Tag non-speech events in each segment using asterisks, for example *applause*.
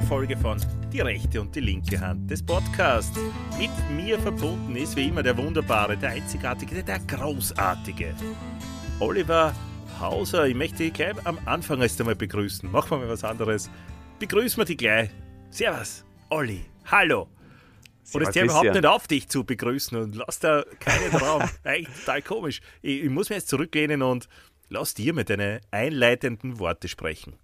neuen Folge von Die rechte und die linke Hand des Podcasts. Mit mir verbunden ist wie immer der wunderbare, der einzigartige, der großartige Oliver Hauser. Ich möchte dich gleich am Anfang erst einmal begrüßen. Machen wir mal was anderes. Begrüßen wir dich gleich. Servus, Olli. Hallo. Und es hört überhaupt nicht auf, dich zu begrüßen und lass da keinen *laughs* Raum. Eigentlich total komisch. Ich, ich, muss mir jetzt zurücklehnen und lass dir mit deinen einleitenden Worte sprechen.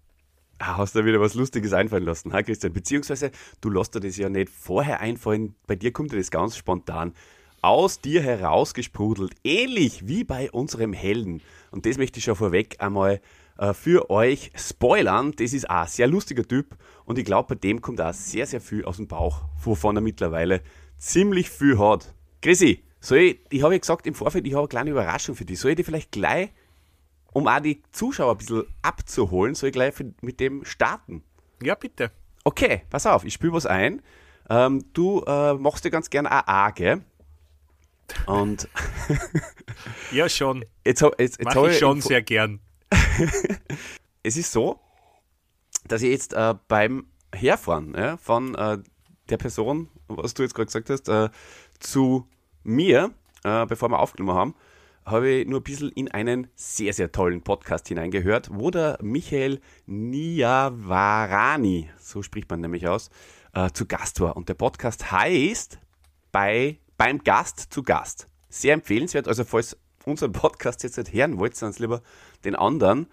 Hast du wieder was Lustiges einfallen lassen, ha, Christian? Beziehungsweise, du lässt dir das ja nicht vorher einfallen, bei dir kommt das ganz spontan aus dir herausgesprudelt, ähnlich wie bei unserem Helden. Und das möchte ich schon vorweg einmal äh, für euch spoilern. Das ist ein sehr lustiger Typ und ich glaube, bei dem kommt auch sehr, sehr viel aus dem Bauch, wovon er mittlerweile ziemlich viel hat. Chrissy, soll ich, ich habe ja gesagt im Vorfeld, ich habe eine kleine Überraschung für dich. Soll ich dir vielleicht gleich, um auch die Zuschauer ein bisschen abzuholen, soll ich gleich mit dem starten? Ja, bitte. Okay, pass auf, ich spüre was ein. Ähm, du äh, machst dir ganz gerne AA, gell? Und *laughs* ja, schon. Jetzt, jetzt, jetzt Mach ich schon sehr gern. *laughs* es ist so, dass ich jetzt äh, beim Herfahren ja, von äh, der Person, was du jetzt gerade gesagt hast, äh, zu mir, äh, bevor wir aufgenommen haben, habe ich nur ein bisschen in einen sehr, sehr tollen Podcast hineingehört, wo der Michael Niavarani, so spricht man nämlich aus, äh, zu Gast war. Und der Podcast heißt bei, beim Gast zu Gast. Sehr empfehlenswert, also falls unseren Podcast jetzt nicht hören wollt, sondern lieber den anderen,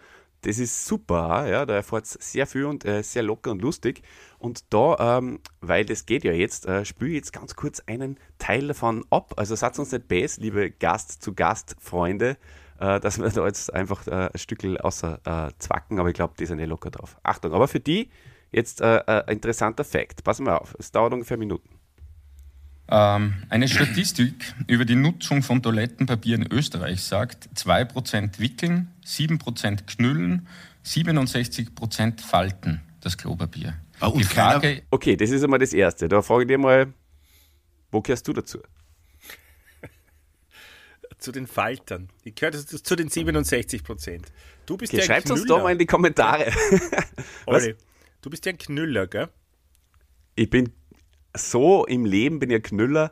das ist super, ja, da erfahrt sehr viel und äh, sehr locker und lustig. Und da, ähm, weil das geht ja jetzt, äh, spüre ich jetzt ganz kurz einen Teil davon ab. Also seid uns nicht best, liebe Gast-zu-Gast-Freunde, äh, dass wir da jetzt einfach äh, ein Stückchen außer äh, zwacken, aber ich glaube, die sind eh locker drauf. Achtung, aber für die jetzt äh, äh, ein interessanter Fakt. Passen wir auf, es dauert ungefähr Minuten. Ähm, eine Statistik über die Nutzung von Toilettenpapier in Österreich sagt, 2% wickeln, 7% knüllen, 67% falten das Klopapier. Ah, die Frage, okay, das ist einmal das Erste. Da frage ich dir mal, wo gehörst du dazu? zu den Faltern. Ich gehöre zu den 67% Du bist okay, ja Schreibt uns doch mal in die Kommentare. *laughs* Olli, du bist ja ein Knüller, gell? Ich bin so im Leben bin ich ein Knüller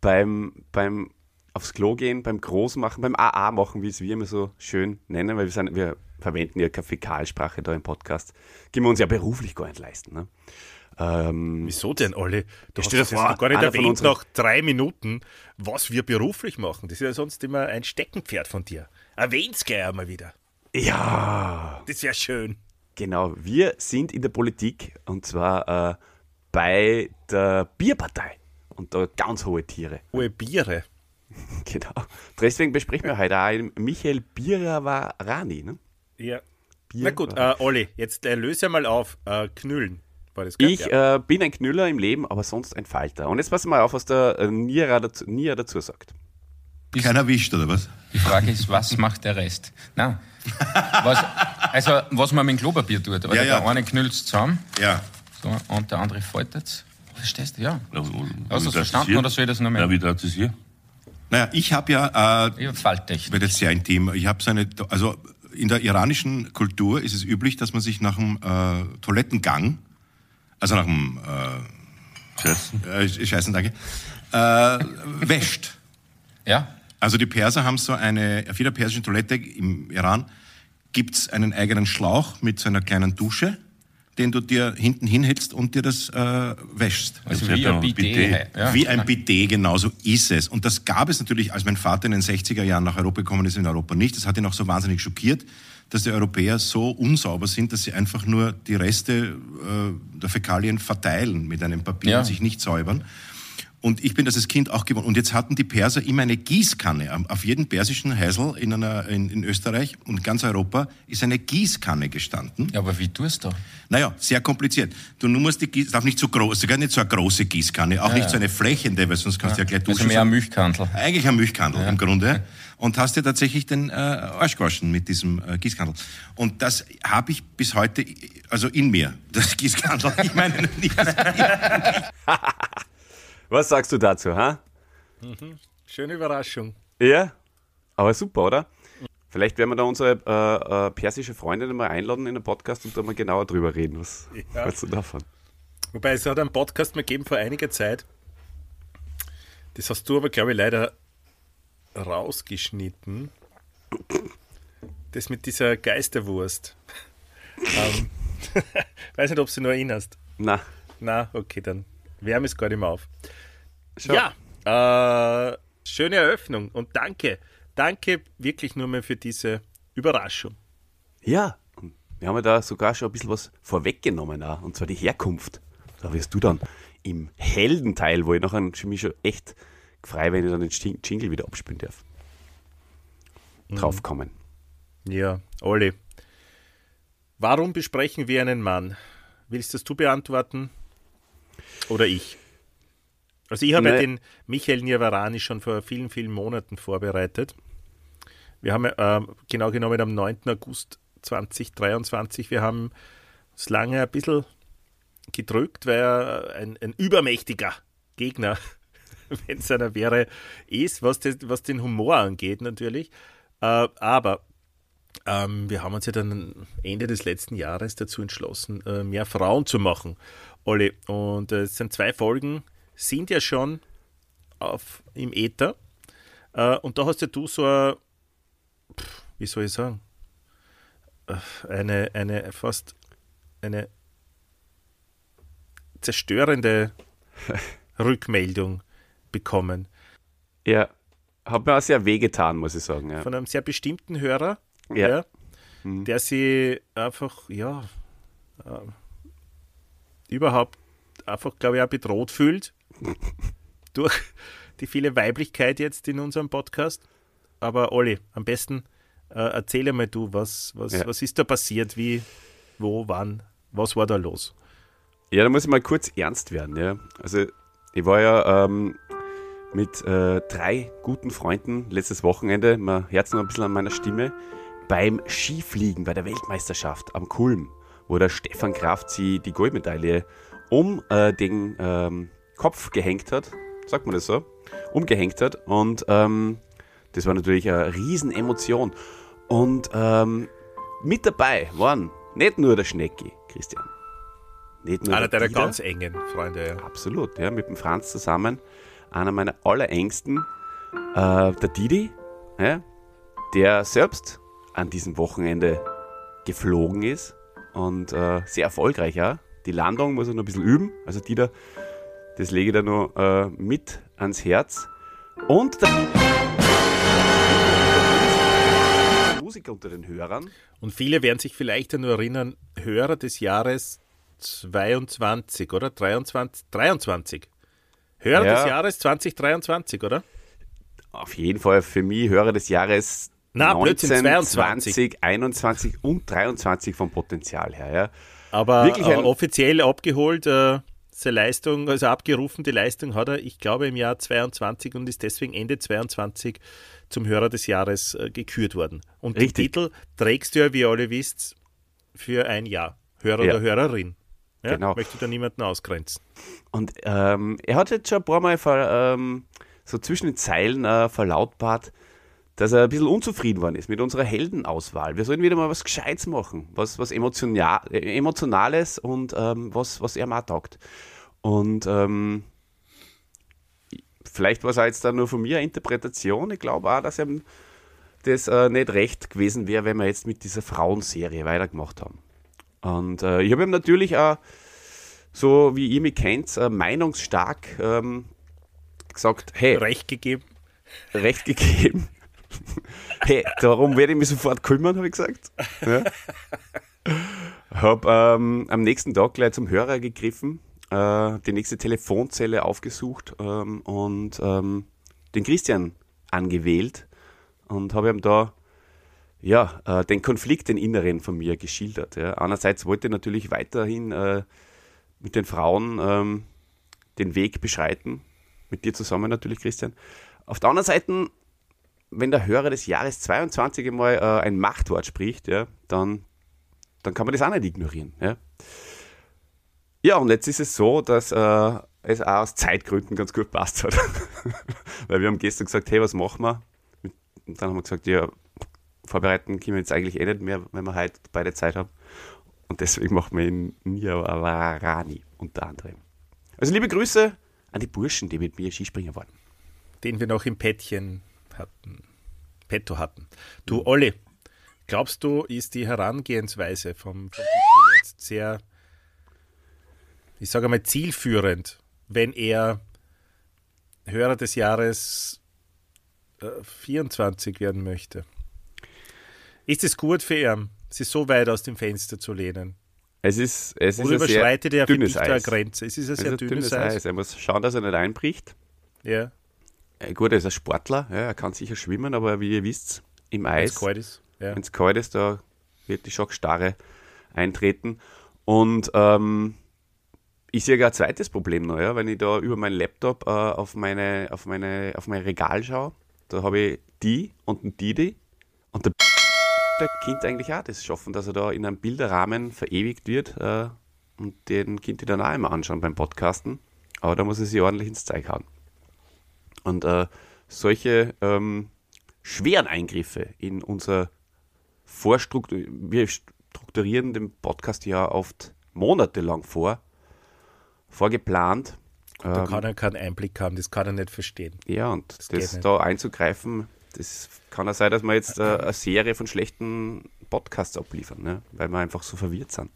beim, beim aufs Klo gehen, beim Großmachen, beim AA machen, wie es wir immer so schön nennen, weil wir, sind, wir verwenden ja keine Fäkalsprache da im Podcast. Gehen wir uns ja beruflich gar nicht leisten. Ne? Ähm, Wieso denn, Olli? Du hast das vor, gar nicht erwähnt nach drei Minuten, was wir beruflich machen. Das ist ja sonst immer ein Steckenpferd von dir. Erwähn's gleich einmal wieder. Ja. Das wäre schön. Genau, wir sind in der Politik und zwar äh, bei der Bierpartei. Und da ganz hohe Tiere. Hohe Biere. *laughs* genau. Deswegen besprechen wir heute auch Michael Biravarani. Ne? Ja. Bier Na gut, äh, Olli, jetzt äh, löse mal auf. Äh, Knüllen. War das ich ja. äh, bin ein Knüller im Leben, aber sonst ein Falter. Und jetzt passen wir mal auf, was der äh, Nia dazu, Nia dazu sagt. Keiner wischt, oder was? Die Frage ist, was macht der Rest? Nein. *laughs* Was, also, was man mit dem Klopapier tut. Oder ja, ja. Der eine knüllt es zusammen. Ja. So, und der andere faltet Verstehst du? Ja. ja Hast du das verstanden oder soll ich das noch mehr? Ja, wie das ist hier? Naja, ich habe ja. Äh, ich. Wird jetzt sehr intim. Ich habe so eine. Also in der iranischen Kultur ist es üblich, dass man sich nach dem äh, Toilettengang, also nach dem äh, Scheißen, äh, Scheißen danke, äh, wäscht. Ja. Also die Perser haben so eine, auf jeder persischen Toilette im Iran gibt's einen eigenen Schlauch mit so einer kleinen Dusche den du dir hinten hinhältst und dir das äh, wäschst. Also, wie ein Bidet. Ja. Wie ein Bidet, genau so ist es. Und das gab es natürlich, als mein Vater in den 60er Jahren nach Europa gekommen ist, in Europa nicht. Das hat ihn auch so wahnsinnig schockiert, dass die Europäer so unsauber sind, dass sie einfach nur die Reste äh, der Fäkalien verteilen mit einem Papier ja. und sich nicht säubern. Und ich bin das als Kind auch gewohnt. Und jetzt hatten die Perser immer eine Gießkanne. Auf jedem persischen Heisel in, einer, in, in Österreich und ganz Europa ist eine Gießkanne gestanden. Ja, aber wie tust du? Naja, sehr kompliziert. Du musst die Gieß, darf nicht so groß, sogar nicht so eine große Gießkanne, auch ja, nicht ja. so eine flächende, weil sonst kannst ja. du ja gleich duschen. Also mehr ein Milchkandel. Eigentlich ein Milchkandel im Grunde. Und hast dir tatsächlich den äh, Arsch gewaschen mit diesem äh, Gießkandel. Und das habe ich bis heute, also in mir, das Gießkandel. Ich meine nicht. *laughs* Was sagst du dazu, ha? Mhm. Schöne Überraschung. Ja, aber super, oder? Vielleicht werden wir da unsere äh, äh, persische Freundin mal einladen in den Podcast und da mal genauer drüber reden. Was Ja. hältst du davon? Wobei es hat einen Podcast mal gegeben vor einiger Zeit. Das hast du aber, glaube ich, leider rausgeschnitten. Das mit dieser Geisterwurst. *laughs* ähm, *laughs* weiß nicht, ob du noch erinnerst. Na, Na, okay, dann wärme es gar nicht mehr auf. schau. Ja, äh, schöne Eröffnung und danke. Danke wirklich nur mal für diese Überraschung. Ja, wir haben ja da sogar schon ein bisschen was vorweggenommen, auch, und zwar die Herkunft. Da wirst du dann im Heldenteil, wo ich nachher mich schon echt frei, wenn ich dann den Jing- Jingle wieder abspielen darf, draufkommen. Ja, Olli. Warum besprechen wir einen Mann? Willst das du beantworten? Oder ich? Also ich habe ja den Michael Nirvarani schon vor vielen, vielen Monaten vorbereitet. Wir haben ähm, genau genommen am 9. August 2023, wir haben uns lange ein bisschen gedrückt, weil er ein, ein übermächtiger Gegner, *laughs* wenn es einer wäre, ist, was, das, was den Humor angeht natürlich. Äh, aber ähm, wir haben uns ja dann Ende des letzten Jahres dazu entschlossen, äh, mehr Frauen zu machen, Olli. Und äh, es sind zwei Folgen, sind ja schon auf, im Äther. Äh, und da hast ja du so eine, wie soll ich sagen, Äh, eine, eine fast eine zerstörende *laughs* Rückmeldung bekommen Ja, hat mir auch sehr wehgetan, muss ich sagen. Ja. von einem sehr bestimmten Hörer, Ja. ja, der sie einfach, ja, äh, überhaupt einfach, glaube ich, auch bedroht fühlt *laughs* durch die viele Weiblichkeit jetzt in unserem Podcast. Aber Olli, am besten äh, erzähl mal du, was, was, Ja. was ist da passiert, wie, wo, wann, was war da los? Ja, da muss ich mal kurz ernst werden. Ja. Also, ich war ja ähm, mit äh, drei guten Freunden letztes Wochenende, man hört noch ein bisschen an meiner Stimme, beim Skifliegen bei der Weltmeisterschaft am Kulm, wo der Stefan Kraft sie die Goldmedaille um äh, den ähm, Kopf gehängt hat, sagt man das so, umgehängt hat. Und ähm, das war natürlich eine Riesenemotion. Und ähm, mit dabei waren nicht nur der Schnecki, Christian. Nicht nur Einer der deiner ganz engen Freunde, ja. Absolut, ja, mit dem Franz zusammen. Einer meiner allerengsten, äh, der Didi, ja, der selbst an diesem Wochenende geflogen ist und äh, sehr erfolgreich auch. Die Landung muss er noch ein bisschen üben. Also Dieter, das lege ich da noch äh, mit ans Herz. Und der Musiker unter den Hörern. Und viele werden sich vielleicht ja nur erinnern, Hörer des Jahres 22, oder? 23? 23. Hörer Ja. des Jahres 2023, oder? Auf jeden Fall für mich Hörer des Jahres Na, Blödsinn, 22. 20, 21 und 23 vom Potenzial her. Ja. Aber Wirklich ein- offiziell abgeholt, äh, seine Leistung, also abgerufen, die Leistung hat er, ich glaube, im Jahr 22 und ist deswegen Ende 22 zum Hörer des Jahres äh, gekürt worden. Und Richtig. den Titel trägst du ja, wie ihr alle wisst, für ein Jahr. Hörer Ja. oder Hörerin. Ja, Genau. Möchte da niemanden ausgrenzen. Und ähm, er hat jetzt schon ein paar Mal ver, ähm, so zwischen den Zeilen äh, verlautbart, dass er ein bisschen unzufrieden worden ist mit unserer Heldenauswahl. Wir sollen wieder mal was Gescheites machen, was, was emotional, äh, Emotionales und ähm, was, was er mal taugt. Und ähm, vielleicht war es jetzt da nur von mir eine Interpretation. Ich glaube auch, dass ihm das äh, nicht recht gewesen wäre, wenn wir jetzt mit dieser Frauenserie weitergemacht haben. Und äh, ich habe ihm natürlich auch so wie ihr mich kennt, äh, meinungsstark ähm, gesagt, hey, Recht gegeben. recht gegeben. Hey, darum werde ich mich sofort kümmern, habe ich gesagt. Ja. Habe ähm, am nächsten Tag gleich zum Hörer gegriffen, äh, die nächste Telefonzelle aufgesucht ähm, und ähm, den Christian angewählt und habe ihm da ja, äh, den Konflikt, den inneren von mir geschildert. Ja. Einerseits wollte ich natürlich weiterhin äh, mit den Frauen ähm, den Weg beschreiten, mit dir zusammen natürlich, Christian. Auf der anderen Seite, wenn der Hörer des Jahres 22 einmal äh, ein Machtwort spricht, ja, dann, dann kann man das auch nicht ignorieren. Ja, ja und jetzt ist es so, dass äh, es auch aus Zeitgründen ganz gut passt hat. *laughs* Weil wir haben gestern gesagt, hey, was machen wir? Und dann haben wir gesagt, ja, vorbereiten können wir jetzt eigentlich eh nicht mehr, wenn wir heute beide Zeit haben. Und deswegen machen wir ihn Niavarani unter anderem. Also liebe Grüße an die Burschen, die mit mir Skispringen waren. Den wir noch im Pättchen hatten. Petto hatten. Du, Olli, glaubst du, ist die Herangehensweise vom, vom jetzt sehr, ich sage mal, zielführend, wenn er Hörer des Jahres äh, 24 werden möchte? Ist es gut für ihn, sich so weit aus dem Fenster zu lehnen? Es ist, es Oder ist ein sehr überschreitet er dünnes Eis. Grenze? Es ist ein Es sehr ist ein dünnes, Eis. Er muss schauen, dass er nicht einbricht. Ja, Gut, er ist ein Sportler, ja, er kann sicher schwimmen, aber wie ihr wisst, im wenn Eis, es kalt ist. Ja. wenn es kalt ist, da wird die Schockstarre eintreten. Und ähm, ich sehe gar ein zweites Problem noch, ja, wenn ich da über meinen Laptop äh, auf, meine, auf, meine, auf mein Regal schaue. Da habe ich die und ein Didi und der, *laughs* der Kind eigentlich auch das schaffen, dass er da in einem Bilderrahmen verewigt wird äh, und den Kind ich dann auch immer anschauen beim Podcasten. Aber da muss er sich ordentlich ins Zeug hauen. Und äh, solche ähm, schweren Eingriffe in unser Vorstruktur, wir strukturieren den Podcast ja oft monatelang vor, vorgeplant. Da Ähm, kann er keinen Einblick haben, das kann er nicht verstehen. ja, und das, nicht. da einzugreifen, das kann ja sein, dass wir jetzt äh, eine Serie von schlechten Podcasts abliefern, ne? weil wir einfach so verwirrt sind.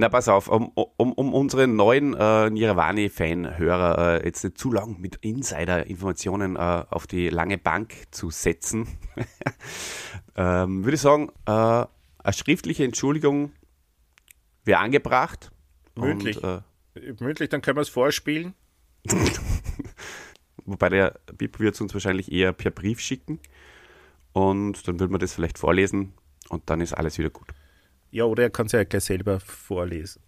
Na, pass auf, um, um, um unsere neuen äh, Nirvani-Fan-Hörer äh, jetzt nicht zu lang mit Insider-Informationen äh, auf die lange Bank zu setzen, *laughs* ähm, würde ich sagen, äh, eine schriftliche Entschuldigung wäre angebracht. Mündlich. Und, äh, Mündlich, dann können wir es vorspielen. *laughs* Wobei der Bib wird es uns wahrscheinlich eher per Brief schicken. Und dann würden wir das vielleicht vorlesen und dann ist alles wieder gut. Ja, oder er kann es ja gleich selber vorlesen.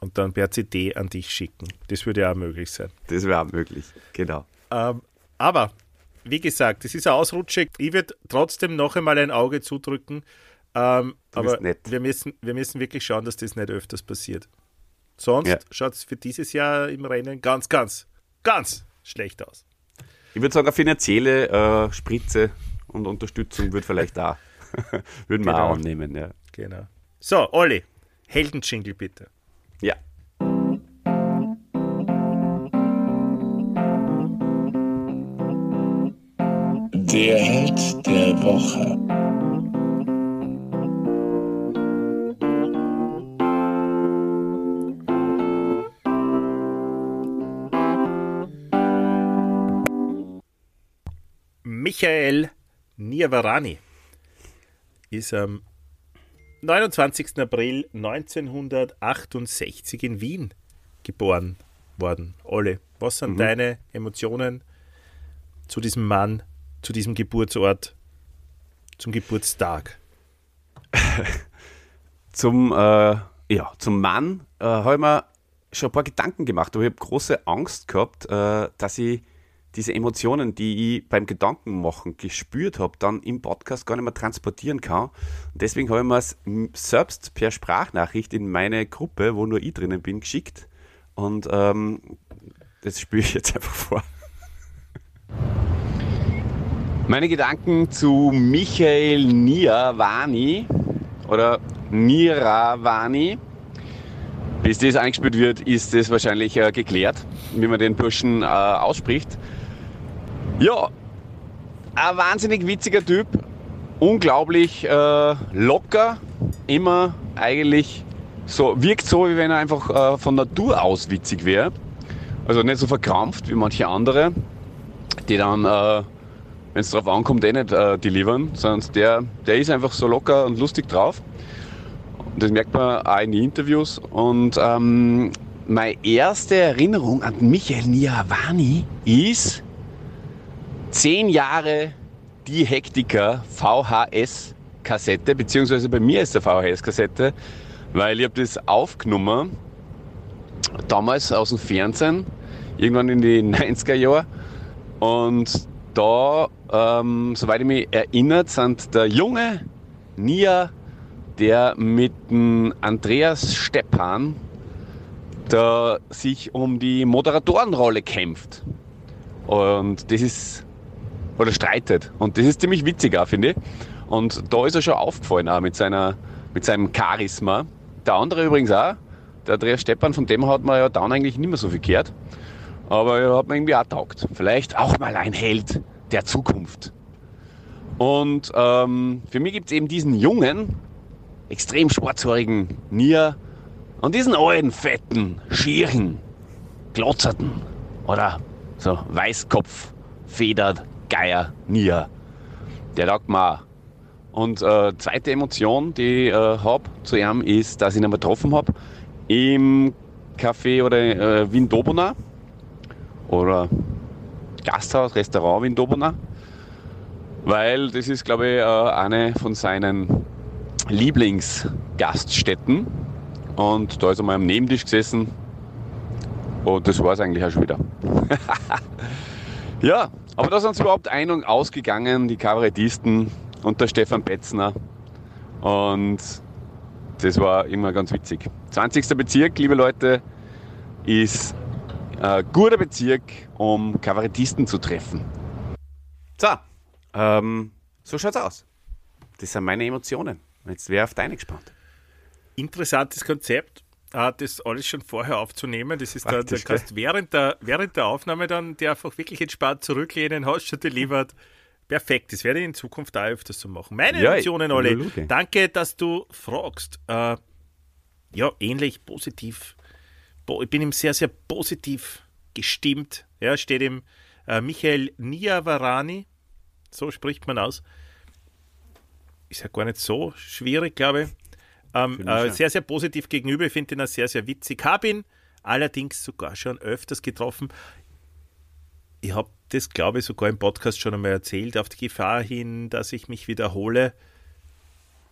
Und dann per CD an dich schicken. Das würde ja auch möglich sein. Das wäre auch möglich, genau. Ähm, aber, wie gesagt, das ist ein Ausrutscher. Ich würde trotzdem noch einmal ein Auge zudrücken. Ähm, aber. Wir, müssen, wir müssen wirklich schauen, dass das nicht öfters passiert. Sonst Ja. schaut es für dieses Jahr im Rennen ganz, ganz, ganz schlecht aus. Ich würde sagen, eine finanzielle äh, Spritze und Unterstützung würde vielleicht auch, *laughs* würden wir Genau. auch annehmen, ja. Genau. So, Olli, Heldenjingle bitte. Ja. Der Held der Woche. Michael Niavarani ist am 29. April 1968 in Wien geboren worden. Olle, was sind deine Emotionen zu diesem Mann, zu diesem Geburtsort, zum Geburtstag? *laughs* Zum, äh, ja, zum Mann äh, habe ich mir schon ein paar Gedanken gemacht, aber ich habe große Angst gehabt, äh, dass ich diese Emotionen, die ich beim Gedankenmachen gespürt habe, dann im Podcast gar nicht mehr transportieren kann. Und deswegen habe ich mir es selbst per Sprachnachricht in meine Gruppe, wo nur ich drinnen bin, geschickt. Und ähm, das spüre ich jetzt einfach vor. Meine Gedanken zu Michael Niavani oder Niravani. Bis das eingespielt wird, ist das wahrscheinlich äh, geklärt, wie man den Burschen äh, ausspricht. Ja, ein wahnsinnig witziger Typ, unglaublich äh, locker, immer eigentlich so, wirkt so, wie wenn er einfach äh, von Natur aus witzig wäre. Also nicht so verkrampft wie manche andere, die dann, äh, wenn es drauf ankommt, eh nicht äh, delivern, sondern der, der ist einfach so locker und lustig drauf. Und das merkt man auch in den Interviews. Und ähm, meine erste Erinnerung an Michael Niavani ist zehn Jahre die Hektiker VHS-Kassette, beziehungsweise bei mir ist der VHS-Kassette, weil ich habe das aufgenommen, damals aus dem Fernsehen, irgendwann in die *laughs* 90er Jahre. Und da, ähm, soweit ich mich erinnert, sind der junge Nia, der mit dem Andreas Steppan da sich um die Moderatorenrolle kämpft. Und das ist oder streitet. Und das ist ziemlich witzig auch, finde ich. Und da ist er schon aufgefallen auch mit, seiner, mit seinem Charisma. Der andere übrigens auch, der Andreas Stepan, von dem hat man ja dann eigentlich nicht mehr so viel gehört. Aber er hat mir irgendwie auch taugt. Vielleicht auch mal ein Held der Zukunft. Und ähm, für mich gibt es eben diesen jungen, extrem schwarzhaarigen Nier und diesen alten, fetten, schieren, glotzerten oder so Weißkopf, Federt, Geier, Nier. Der taugt mir. Und äh, zweite Emotion, die ich äh, habe zu ihm, ist, dass ich ihn einmal getroffen habe im Café oder äh, Wien Dobona oder Gasthaus, Restaurant Wien Dobona, weil das ist, glaube ich, äh, eine von seinen Lieblingsgaststätten. Und da ist er mal am Nebentisch gesessen. Und das war es eigentlich auch schon wieder. *laughs* ja, aber da sind sie überhaupt ein- und ausgegangen, die Kabarettisten und der Stefan Petzner. Und das war immer ganz witzig. 20. Bezirk, liebe Leute, ist ein guter Bezirk, um Kabarettisten zu treffen. So, ähm, so schaut's aus. Das sind meine Emotionen. Jetzt wäre auf deine gespannt. Interessantes Konzept, äh, das alles schon vorher aufzunehmen. Das ist Praktisch, da kannst während der, während der Aufnahme dann dir einfach wirklich entspannt zurücklehnen, hast schon delivered. Perfekt, das werde ich in Zukunft auch öfters so machen. Meine Ja, Emotionen, Olli. Danke, dass du fragst. Äh, ja, ähnlich positiv. Ich bin ihm sehr, sehr positiv gestimmt. Ja, steht im äh, Michael Niavarani, so spricht man aus. Ist ja gar nicht so schwierig, glaube ich. Ähm, äh, sehr, sehr positiv gegenüber. Ich finde ihn auch sehr, sehr witzig. Habe ihn allerdings sogar schon öfters getroffen. Ich habe das, glaube ich, sogar im Podcast schon einmal erzählt, auf die Gefahr hin, dass ich mich wiederhole.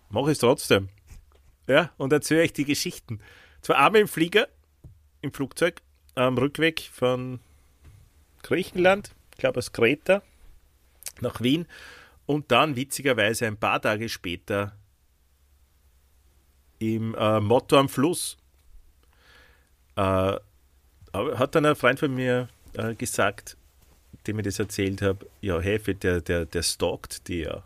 Mache ich es trotzdem. Ja, und erzähle euch die Geschichten. Zwar einmal im Flieger, im Flugzeug, am Rückweg von Griechenland, ich glaube aus Kreta, nach Wien und dann witzigerweise ein paar Tage später im äh, Motto am Fluss. Äh, hat dann ein Freund von mir äh, gesagt, dem ich das erzählt habe, ja, Hefe, der, der, der stalkt ja.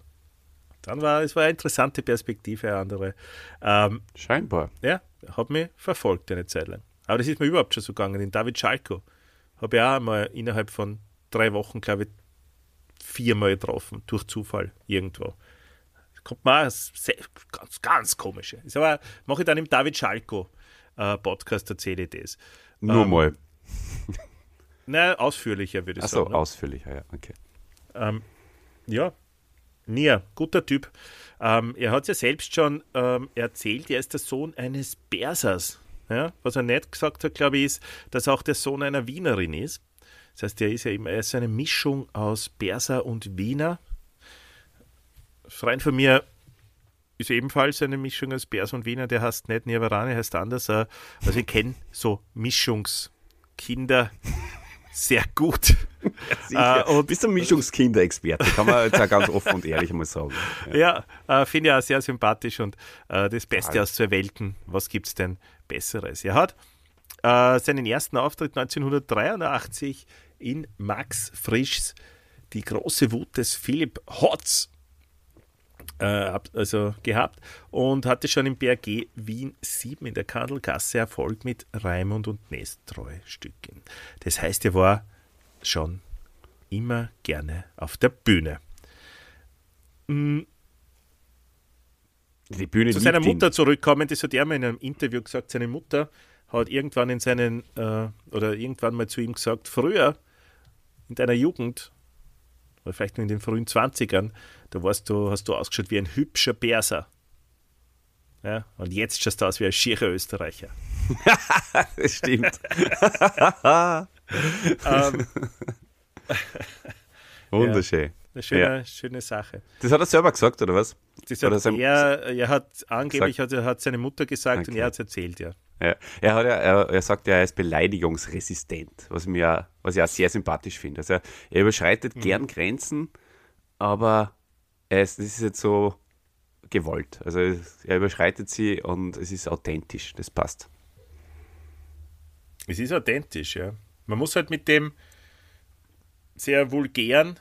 Dann war es war eine interessante Perspektive, eine andere. Ähm, Scheinbar. ja, hat mich verfolgt eine Zeit lang. Aber das ist mir überhaupt schon so gegangen. Den David Schalko habe ich auch einmal innerhalb von drei Wochen, glaube ich, viermal getroffen, durch Zufall irgendwo. Kommt auch sehr, ganz, ganz komische. Ist aber mache ich dann im David Schalko äh, Podcast, erzähle ich das. Nur Ähm, mal. *laughs* Na, ausführlicher würde ich Achso, sagen. ne? ausführlicher, ja, okay. Ähm, ja, Nia, guter Typ. Ähm, er hat ja selbst schon ähm, erzählt, er ist der Sohn eines Persers. Ja? Was er nicht gesagt hat, glaube ich, ist, dass er auch der Sohn einer Wienerin ist. Das heißt, er ist ja immer er ist eine Mischung aus Perser und Wiener. Freund von mir ist ebenfalls eine Mischung aus Perser und Wiener, der heißt nicht Nirvarane, heißt anders. äh, Also ich kenne so Mischungskinder sehr gut. *laughs* Sicher. Äh, und- Bist du Mischungskinderexperte, kann man jetzt auch ganz offen und ehrlich mal sagen. *laughs* Ja, äh, finde ich auch sehr sympathisch und äh, das Beste aus zwei Welten. Was gibt es denn Besseres? Er hat äh, seinen ersten Auftritt 1983 in Max Frischs Die große Wut des Philipp Hotz äh, also gehabt und hatte schon im BRG Wien 7 in der Kandelgasse Erfolg mit Raimund und Nestreu Stücken. Das heißt, er war schon immer gerne auf der Bühne. Die Bühne zu seiner ihn. Mutter zurückkommen, das hat er mal in einem Interview gesagt, seine Mutter hat irgendwann in seinen, äh, oder irgendwann mal zu ihm gesagt, früher in deiner Jugend, oder vielleicht nur in den frühen 20ern, da warst du, hast du ausgeschaut wie ein hübscher Perser. Ja, und jetzt schaust du aus wie ein schierer Österreicher. *laughs* Das stimmt. *laughs* ähm, Wunderschön. Eine schöne, Ja. schöne Sache. Das hat er selber gesagt, oder was? Das Oder hat sein- er, er hat angeblich hat, hat seine Mutter gesagt und Okay. er hat es erzählt, ja. Ja. Er, hat ja, er, er sagt ja, er ist beleidigungsresistent, was, mir, was ich auch sehr sympathisch finde. Also er, er überschreitet Mhm. gern Grenzen, aber er das ist jetzt so gewollt. Also er überschreitet sie und es ist authentisch, das passt. Es ist authentisch, ja. Man muss halt mit dem sehr vulgären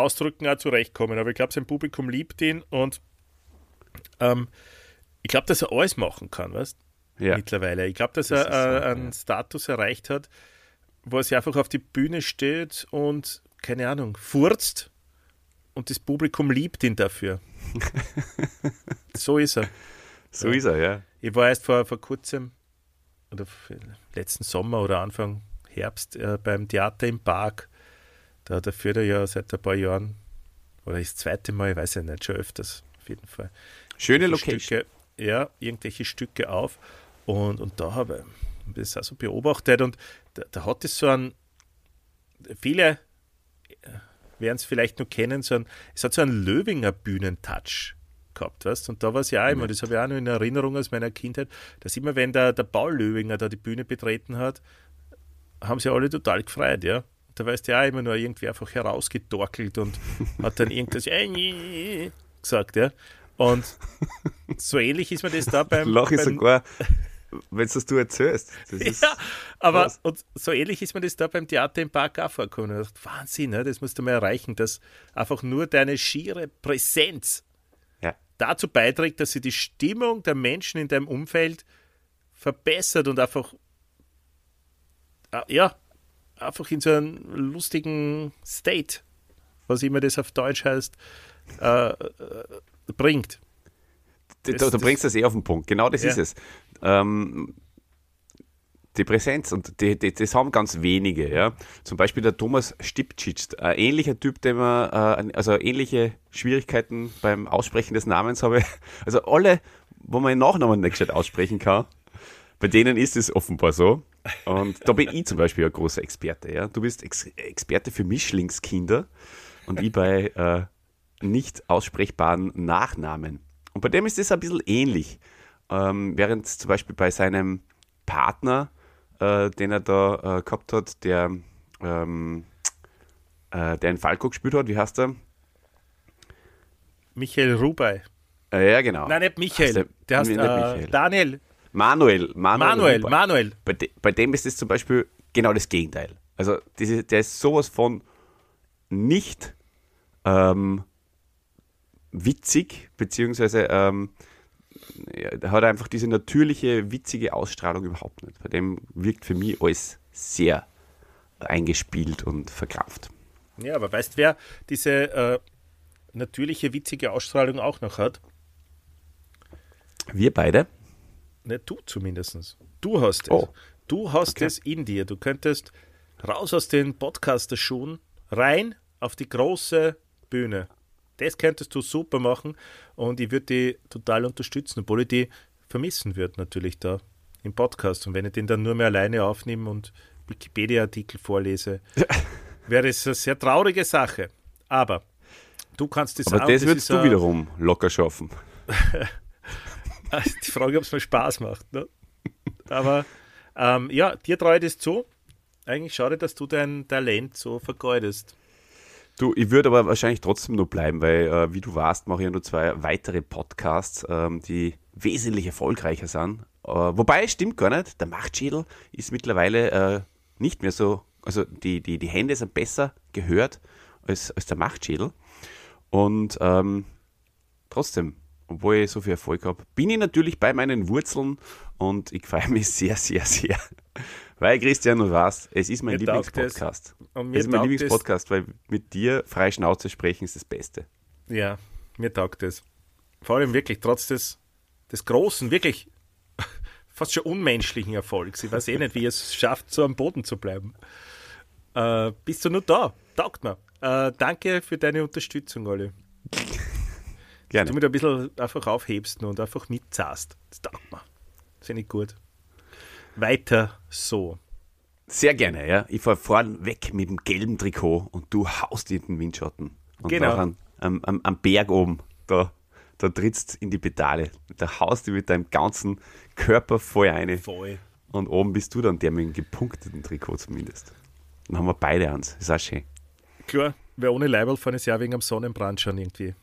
Ausdrücken auch zurechtkommen. Aber ich glaube, sein Publikum liebt ihn und ähm, ich glaube, dass er alles machen kann, weißt Ja. Mittlerweile. Ich glaube, dass Das er ist so, äh, ja. einen Status erreicht hat, wo er sich einfach auf die Bühne steht und, keine Ahnung, furzt und das Publikum liebt ihn dafür. *laughs* so ist er. So ist er, ja. Ich war erst vor, vor kurzem, oder letzten Sommer oder Anfang Herbst, äh, beim Theater im Park. Da, da führt er ja seit ein paar Jahren, oder das zweite Mal, ich weiß ja nicht, schon öfters, auf jeden Fall. Schöne Location. Stücke, ja, irgendwelche Stücke auf. Und, und da habe ich das auch so beobachtet und da, da hat es so ein, viele äh, werden es vielleicht nur kennen, so ein, es hat so einen Löwinger Bühnentouch gehabt, weißt Und da war es ja auch immer, das habe ich auch noch in Erinnerung aus meiner Kindheit, dass immer, wenn der, der Paul Löwinger da die Bühne betreten hat, haben sie alle total gefreut, ja. Da weißt du ja immer nur irgendwie einfach herausgetorkelt und hat dann irgendwas *laughs* gesagt, ja. Und so ähnlich ist mir das da beim. Lach ich sogar, wenn es das du erzählst. Das *laughs* ist, ja, aber krass. und so ähnlich ist mir das da beim Theater im Park auch vorgekommen. Ich dachte, Wahnsinn, ne? das musst du mal erreichen, dass einfach nur deine schiere Präsenz ja. dazu beiträgt, dass sie die Stimmung der Menschen in deinem Umfeld verbessert und einfach, äh, ja, einfach in so einen lustigen State, was immer das auf Deutsch heißt, äh, äh, bringt. Du, Das- du das- bringst das eh auf den Punkt. Genau das Ja. ist es. Ähm, die Präsenz und die, die, das haben ganz wenige. Ja? Zum Beispiel der Thomas Stipcic, ein ähnlicher Typ, dem er, äh, also ähnliche Schwierigkeiten beim Aussprechen des Namens habe. *laughs* Also alle, wo man den Nachnamen nicht gescheit aussprechen kann, bei denen ist es offenbar so. Und da bin ich zum Beispiel ein großer Experte. Ja? Du bist Ex Experte für Mischlingskinder und ich bei äh, nicht aussprechbaren Nachnamen. Und bei dem ist es ein bisschen ähnlich. Ähm, während zum Beispiel bei seinem Partner, äh, den er da äh, gehabt hat, der, ähm, äh, der in Falco gespielt hat, wie heißt er? Michael Rubai. Äh, ja, genau. Nein, nicht Michael. Heißt der heißt nicht äh, Michael. Daniel. Manuel. Manuel. Manuel, Huber. Manuel. Bei, de, bei dem ist es zum Beispiel genau das Gegenteil. Also diese, der ist sowas von nicht ähm, witzig, beziehungsweise ähm, ja, hat einfach diese natürliche, witzige Ausstrahlung überhaupt nicht. Bei dem wirkt für mich alles sehr eingespielt und verkrampft. Ja, aber weißt wer diese äh, natürliche, witzige Ausstrahlung auch noch hat? Wir beide? Ne, du zumindest. Du hast es. Oh. Du hast Okay. es in dir. Du könntest raus aus den Podcaster-Schuhen, rein auf die große Bühne. Das könntest du super machen und ich würde die total unterstützen, obwohl ich die vermissen würde natürlich da im Podcast. Und wenn ich den dann nur mehr alleine aufnehme und Wikipedia-Artikel vorlese, *laughs* wäre es eine sehr traurige Sache. Aber du kannst das Aber auch. das ist würdest du wiederum locker schaffen. *laughs* *laughs* Die Frage, ob es mir Spaß macht. Ne? Aber ähm, ja, dir traue ich das zu. Eigentlich schade, dass du dein Talent so vergeudest. Du, ich würde aber wahrscheinlich trotzdem nur bleiben, weil, äh, wie du weißt, mache ich ja nur zwei weitere Podcasts, ähm, die wesentlich erfolgreicher sind. Äh, wobei, stimmt gar nicht, der Machtschädel ist mittlerweile äh, nicht mehr so, also die, die, die Hände sind besser gehört als, als der Machtschädel. Und ähm, trotzdem, obwohl ich so viel Erfolg habe, bin ich natürlich bei meinen Wurzeln und ich freue mich sehr, sehr, sehr. Weil, Christian, du weißt, es ist mein es. Lieblingspodcast. Mir ist mein es- Lieblingspodcast, weil mit dir frei Schnauze sprechen ist das Beste. Ja, mir taugt es. Vor allem wirklich, trotz des, des großen, wirklich *laughs* fast schon unmenschlichen Erfolgs. Ich weiß eh nicht, wie es schafft, so am Boden zu bleiben. Äh, bist du nur da? Taugt mir. Äh, danke für deine Unterstützung, Olli. Du Gerne. mir da ein bisschen einfach aufhebst und einfach mitzahst. Das taugt mir. Finde ich gut. Weiter so. Sehr gerne, ja. Ich fahre vorn weg mit dem gelben Trikot und du haust in den Windschatten. Und Genau. am, am, am Berg oben, da, da trittst in die Pedale. Da haust du mit deinem ganzen Körper voll eine. Voll. Und oben bist du dann der mit dem gepunkteten Trikot zumindest. Dann haben wir beide eins. Ist auch schön. Klar, wer ohne Leiberl fahren ist ja wegen am Sonnenbrand schon irgendwie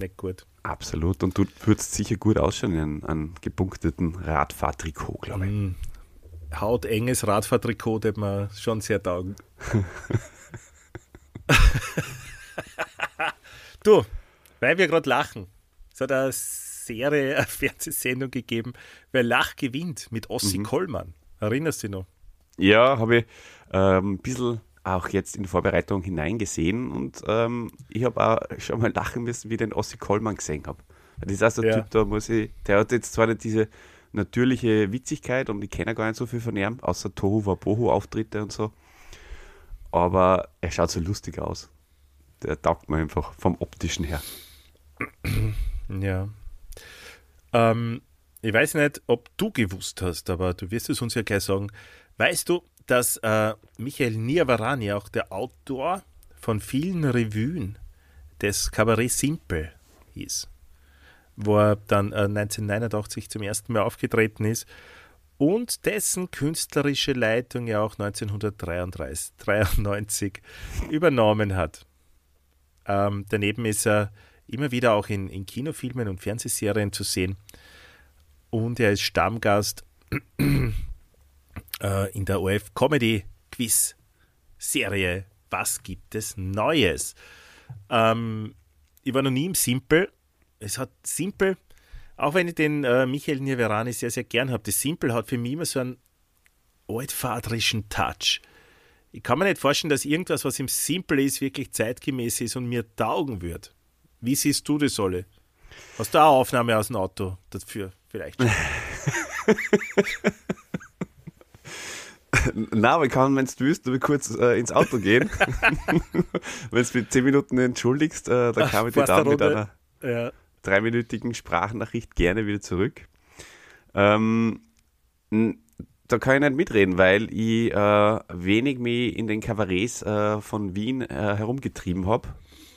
nicht gut. Absolut. Und du würdest sicher gut ausschauen in einem, gepunkteten Radfahrtrikot, glaube ich. Hautenges Radfahrtrikot, das mir schon sehr taugen. *laughs* Du, weil wir gerade lachen. Es hat eine Serie, *laughs* eine Fernsehsendung gegeben, wer Lach gewinnt mit Ossi Mhm. Kollmann. Erinnerst du dich noch? Ja, habe ich ähm, ein bisschen auch jetzt in die Vorbereitung hineingesehen und ähm, ich habe auch schon mal lachen müssen, wie ich den Ossi Kollmann gesehen habe. Das ist auch so ein Ja. Typ, da muss ich, der hat jetzt zwar nicht diese natürliche Witzigkeit und ich kenne gar nicht so viel von ihm, außer Tohu Wabohu Auftritte und so. Aber er schaut so lustig aus. Der taugt mir einfach vom optischen her. Ja. Ähm, ich weiß nicht, ob du gewusst hast, aber du wirst es uns ja gleich sagen. Weißt du, dass äh, Michael Niavarani auch der Autor von vielen Revuen des Kabarett Simple hieß, wo er dann äh, 1989 zum ersten Mal aufgetreten ist und dessen künstlerische Leitung ja auch 1993 übernommen hat. Ähm, daneben ist er immer wieder auch in, in Kinofilmen und Fernsehserien zu sehen. Und er ist Stammgast äh, in der OF Comedy Quiz Serie Was gibt es Neues? Ähm, ich war noch nie im Simple. Es hat Simple, auch wenn ich den äh, Michael Nirverani sehr, sehr gern habe, das Simple hat für mich immer so einen altvaterischen Touch. Ich kann mir nicht vorstellen, dass irgendwas, was im Simple ist, wirklich zeitgemäß ist und mir taugen wird. Wie siehst du das alle? Hast du auch Aufnahme aus dem Auto dafür vielleicht? *laughs* Na, aber ich kann, wenn du willst, nur kurz äh, ins Auto gehen. wenn du mit 10 Minuten entschuldigst, äh, dann kann ich eine dann mit einer ja. dreiminütigen Sprachnachricht gerne wieder zurück. Ähm, da kann ich nicht mitreden, weil ich äh, wenig mich in den Kabarets äh, von Wien äh, herumgetrieben habe.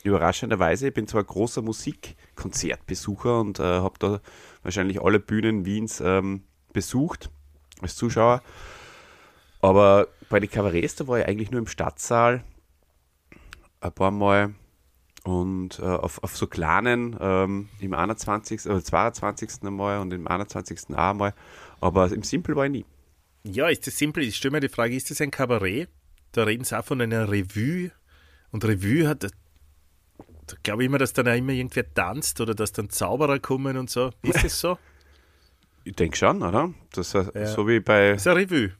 Überraschenderweise, ich bin zwar großer Musikkonzertbesucher und äh, habe da wahrscheinlich alle Bühnen Wiens ähm, besucht als Zuschauer. Aber bei den Kabarets, da war ich eigentlich nur im Stadtsaal ein paar Mal und äh, auf, auf so kleinen, ähm, im 21. oder 22. einmal und im 21. auch einmal. Aber im Simple war ich nie. ja, ist das simpel? Ich stelle mir die Frage, ist das ein Kabarett? Da reden sie auch von einer Revue. Und Revue hat, da glaube ich immer, dass dann auch immer irgendwer tanzt oder dass dann Zauberer kommen und so. Ist das so? *laughs* Ich denke schon, oder? Das ist Ja. so wie bei, Das ist eine Revue.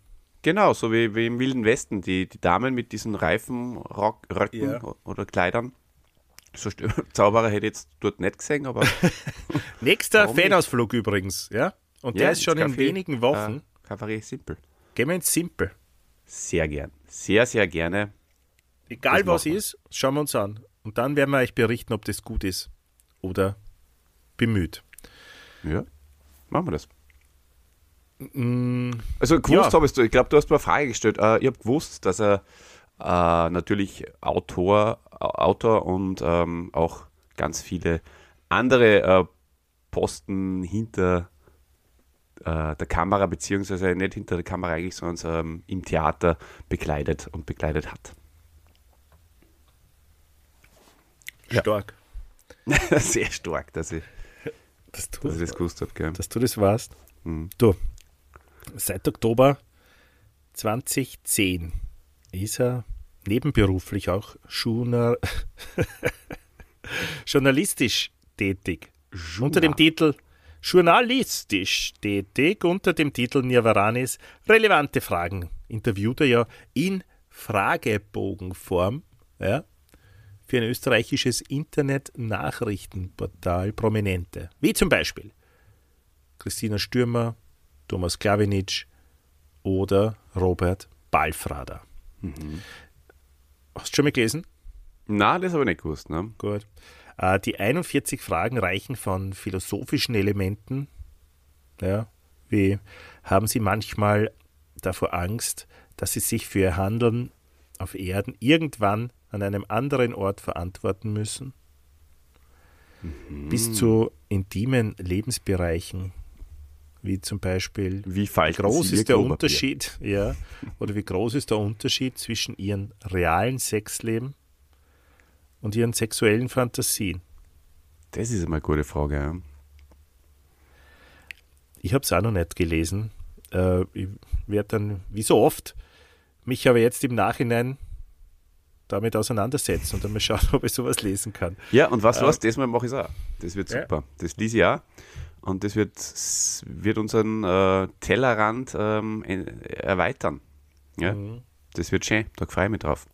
Genau, so wie, wie im Wilden Westen, die, die Damen mit diesen reifen Rock, Röcken Ja. oder Kleidern. So *laughs* Zauberer hätte ich jetzt dort nicht gesehen, aber *laughs* Nächster? Fanausflug übrigens, ja? Und der Ja, ist schon in wenigen Wochen. Äh, Kabarett Simple. Gehen wir ins Simple. Sehr gern. Sehr, sehr gerne. Egal was ist, schauen wir uns an. Und dann werden wir euch berichten, ob das gut ist oder bemüht. Ja, machen wir das. Also gewusst Ja. habe ich, ich glaube, du hast mir eine Frage gestellt. Äh, ich habe gewusst, dass er äh, natürlich Autor, Au- Autor und ähm, auch ganz viele andere äh, Posten hinter der Kamera, beziehungsweise nicht hinter der Kamera eigentlich, sondern ähm, im Theater bekleidet und bekleidet hat. Ja. stark. *laughs* Sehr stark, dass ich, Dass du, dass ich das gewusst habe. Gell? dass du das warst. Mhm. Du, seit Oktober 2010 ist er nebenberuflich auch Journal *laughs* journalistisch tätig. Unter dem Titel Journalistisch tätig, unter dem Titel Nirvaranis relevante Fragen. Interviewt er ja in Fragebogenform ja, für ein österreichisches Internet-Nachrichtenportal Prominente. Wie zum Beispiel Christina Stürmer, Thomas Klawinitsch oder Robert Balfrader. Hast du schon mal gelesen? Na, das habe ich nicht gewusst. Ne? Gut. Äh, die 41 Fragen reichen von philosophischen Elementen, ja, wie haben Sie manchmal davor Angst, dass Sie sich für Ihr Handeln auf Erden irgendwann an einem anderen Ort verantworten müssen? Bis zu intimen Lebensbereichen, wie zum Beispiel Wie wie groß Sie ist der? Unterschied, ja, oder wie groß ist der Unterschied zwischen ihren realen Sexleben und ihren sexuellen Fantasien? Das ist eine gute Frage. Ja. Ich habe es auch noch nicht gelesen. Äh, ich werde dann, wie so oft, mich aber jetzt im Nachhinein damit auseinandersetzen und dann mal schauen, *laughs* ob ich sowas lesen kann. Ja, und was Äh, was, das mal mache ich auch. Das wird Ja. super. Das lese ich auch. Und das wird, wird unseren äh, Tellerrand ähm, erweitern. Ja, Mhm. das wird schön. Da freue ich mich drauf.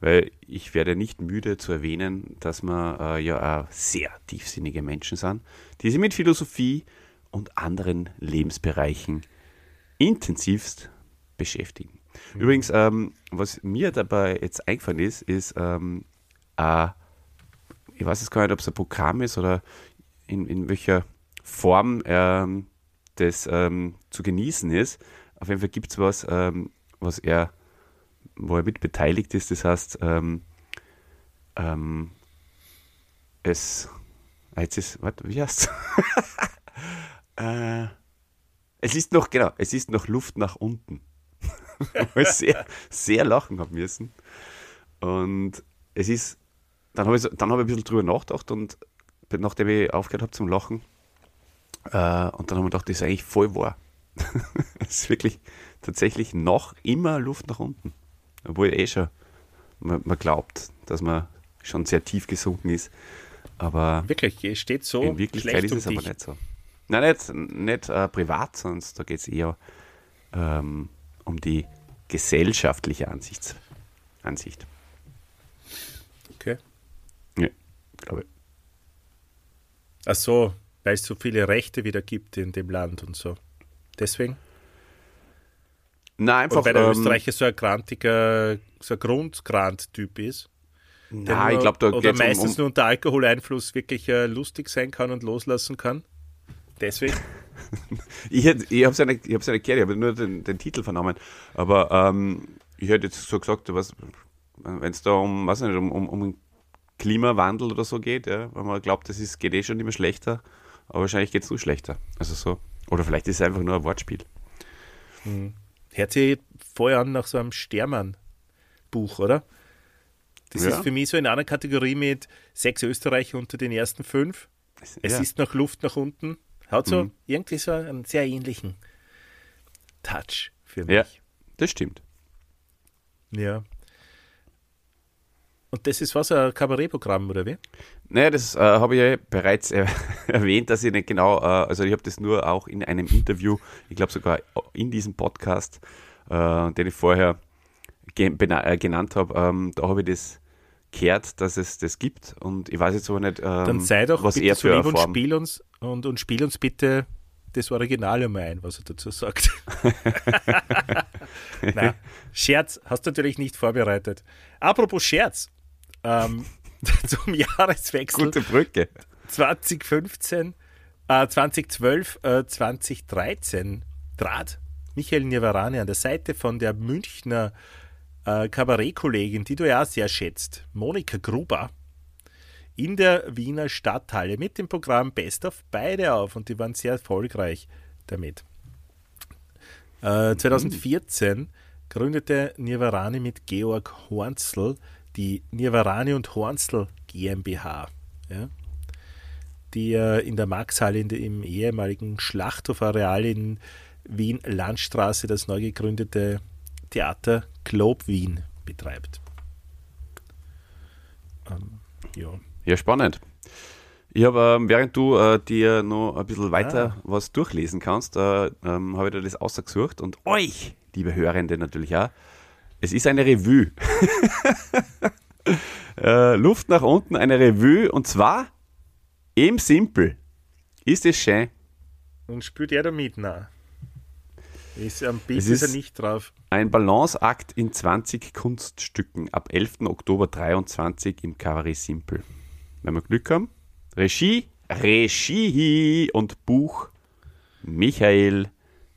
Weil ich werde nicht müde zu erwähnen, dass wir äh, ja auch sehr tiefsinnige Menschen sind, die sich mit Philosophie und anderen Lebensbereichen intensivst beschäftigen. Übrigens, ähm, was mir dabei jetzt eingefallen ist, ist, ähm, äh, ich weiß jetzt gar nicht, ob es ein Programm ist oder in, in welcher Form ähm, das ähm, zu genießen ist. Auf jeden Fall gibt es was, ähm, was er, wo er mit beteiligt ist. Das heißt, ähm, ähm, es, ah, jetzt ist, warte, wie heißt *laughs* äh, es ist noch, genau, es ist noch Luft nach unten. *laughs* Wo ich sehr, sehr lachen habe müssen. Und es ist, dann habe ich, habe ich ein bisschen drüber nachgedacht und nachdem ich aufgehört habe zum Lachen, und dann haben wir gedacht, das ist eigentlich voll wahr. *laughs* es ist wirklich tatsächlich noch immer Luft nach unten. Obwohl eh schon, man, man glaubt, dass man schon sehr tief gesunken ist. Aber Wirklich, es steht so in Wirklichkeit ist es um aber nicht so. Nein, nicht, nicht äh, privat, sonst da geht es eher ähm, um die gesellschaftliche Ansichts Ansicht. Okay. Ja, glaube ich. Ach so, weil es so viele Rechte wieder gibt in dem Land und so. Deswegen? Nein, Oder einfach. weil der ähm, Österreicher so ein grantiger, so ein Grundgrant-Typ ist. nein, ich glaube, da Oder meistens um. nur unter Alkoholeinfluss wirklich äh, lustig sein kann und loslassen kann. Deswegen? *laughs* Ich, hätt- ich habe nicht, ich ja nicht gehört, ich habe nur den, den Titel vernommen. Aber ähm, ich hätte jetzt so gesagt, wenn es da um, weiß nicht, um, um, um Klimawandel oder so geht, ja, wenn man glaubt, das ist, geht eh schon immer schlechter, aber wahrscheinlich geht es nur schlechter. Also so. Oder vielleicht ist es einfach nur ein Wortspiel. Hört sich vorher an nach so einem Stermann-Buch, oder? Das Ja. ist für mich so in einer Kategorie mit sechs Österreicher unter den ersten fünf. Es ja. ist noch Luft nach unten. Hat so Mhm. irgendwie so einen sehr ähnlichen Touch für mich. Ja. Das stimmt. Ja. Und das ist was, ein Kabarettprogramm, oder wie? Naja, das äh, habe ich ja bereits äh, *laughs* erwähnt, dass ich nicht genau, äh, also ich habe das nur auch in einem Interview, ich glaube sogar in diesem Podcast, äh, den ich vorher äh, genannt habe, ähm, da habe ich das gehört, dass es das gibt und ich weiß jetzt aber nicht, ähm, Dann sei doch was bitte er so für lieb eine und spiel uns und, und spiel uns bitte das Original einmal ein, was er dazu sagt. *laughs* *laughs* Nein, Scherz hast du natürlich nicht vorbereitet. Apropos Scherz, ähm, *laughs* zum Jahreswechsel Gute Brücke. 2015, äh, 2012, äh, 2013 trat Michael Nivarani an der Seite von der Münchner äh, Kabarettkollegin, die du ja auch sehr schätzt, Monika Gruber, in der Wiener Stadthalle mit dem Programm Best of beide auf und die waren sehr erfolgreich damit. Äh, 2014 gründete Nivarani mit Georg Hornzl die Nivarani und Hornzl GmbH. Ja? die äh, in der Maxhalle in der, im ehemaligen Schlachthof-Areal in Wien-Landstraße das neu gegründete Theater Globe Wien betreibt. Ähm, ja. Ja, spannend. Ich habe, ähm, während du äh, dir noch ein bisschen weiter Ah. was durchlesen kannst, äh, ähm, habe ich dir das ausgesucht und euch, liebe Hörende, natürlich auch. Es ist eine Revue. *laughs* äh, Luft nach unten, eine Revue und zwar im Simpel. Ist es schön? Und spielt er da mit? Nein. Ist, am Bild Es ist, er ist- nicht drauf. Ein Balanceakt in 20 Kunststücken ab 11. Oktober 23 im Kabarett Simpel. Wenn wir Glück haben. Regie, Regie und Buch Michael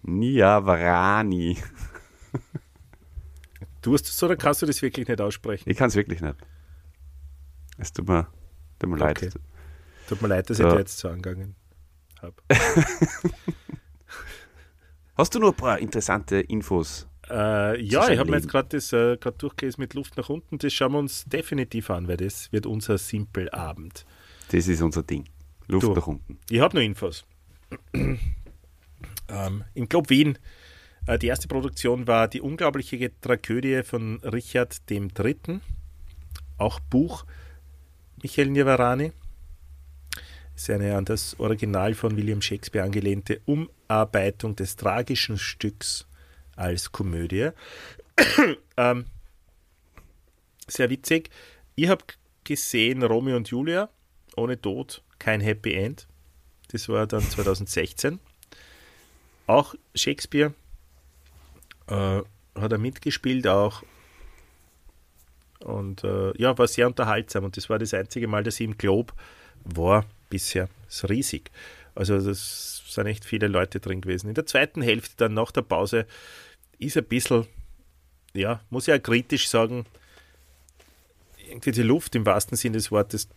Niavarani. *laughs* Tust du es oder kannst du das wirklich nicht aussprechen? Ich kann es wirklich nicht. Es tut mir, tut mir leid. Okay. Tut mir leid, dass Ja. ich dir jetzt so angegangen habe. *laughs* Hast du noch ein paar interessante Infos? Äh, ja, ich habe mir jetzt gerade das äh, durchgelesen mit Luft nach unten. Das schauen wir uns definitiv an, weil das wird unser Simpelabend. Das ist unser Ding. Luft Du. nach unten. Ich habe noch Infos. *clears throat* ähm, Im Club Wien, die erste Produktion war die unglaubliche Tragödie von Richard III. auch Buch Michael Niavarani. Ist eine an das Original von William Shakespeare angelehnte Umarbeitung des tragischen Stücks als Komödie. *clears throat* ähm, sehr witzig. Ich habe gesehen Romeo und Julia ohne Tod, kein Happy End. Das war dann 2016. Auch Shakespeare äh, hat er mitgespielt, auch. Und äh, ja, war sehr unterhaltsam. Und das war das einzige Mal, dass ich im Globe war bisher. Das ist riesig. Also, das sind echt viele Leute drin gewesen. In der zweiten Hälfte, dann nach der Pause, ist ein bisschen, ja, muss ich auch kritisch sagen, irgendwie die Luft im wahrsten Sinne des Wortes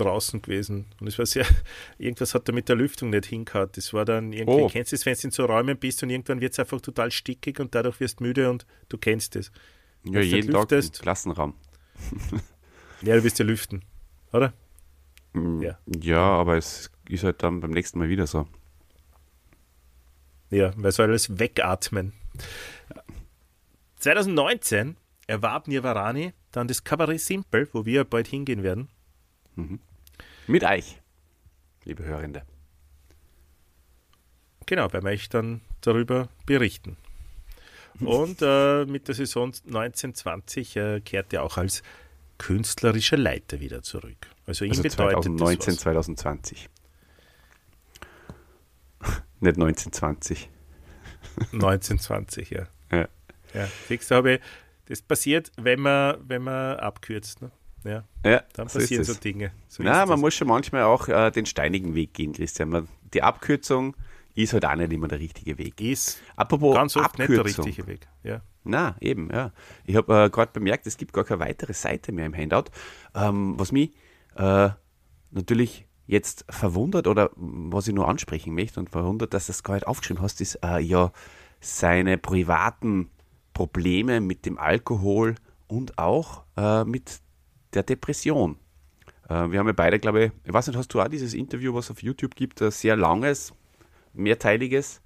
draußen gewesen. Und es war sehr, *laughs* irgendwas hat da mit der Lüftung nicht hingehauen. Das war dann irgendwie, oh. kennst du es, wenn du in so Räumen bist und irgendwann wird es einfach total stickig und dadurch wirst du müde und du kennst es. Ja, jeden Tag im Klassenraum. *laughs* ja, du wirst ja lüften, oder? Mm, ja. ja, aber es ist halt dann beim nächsten Mal wieder so. Ja, weil soll alles wegatmen. 2019 erwarb Nirvarani dann das Cabaret Simple, wo wir bald hingehen werden. Mhm. Mit euch, liebe Hörende. Genau, werden wir euch dann darüber berichten. Und äh, mit der Saison 1920 äh, kehrt er auch als künstlerischer Leiter wieder zurück. Also, ihm also bedeutet 2019, 2020. *laughs* Nicht 1920. 1920, *laughs* ja. Ja. ja. Siehst du, habe ich, das passiert, wenn man, wenn man abkürzt. Ne? Ja, ja dann passieren so Dinge. So Na, man muss schon manchmal auch äh, den steinigen Weg gehen, Christian. Die Abkürzung ist halt auch nicht immer der richtige Weg. Ist Apropos ganz oft Abkürzung. nicht der richtige Weg. Ja. Na, eben, ja. Ich habe äh, gerade bemerkt, es gibt gar keine weitere Seite mehr im Handout, ähm, was mich äh, natürlich jetzt verwundert oder was ich nur ansprechen möchte und verwundert, dass du das gar nicht aufgeschrieben hast, ist äh, ja seine privaten Probleme mit dem Alkohol und auch äh, mit der Depression. Äh, wir haben ja beide, glaube ich, ich weiß nicht, hast du auch dieses Interview, was es auf YouTube gibt, ein sehr langes, mehrteiliges,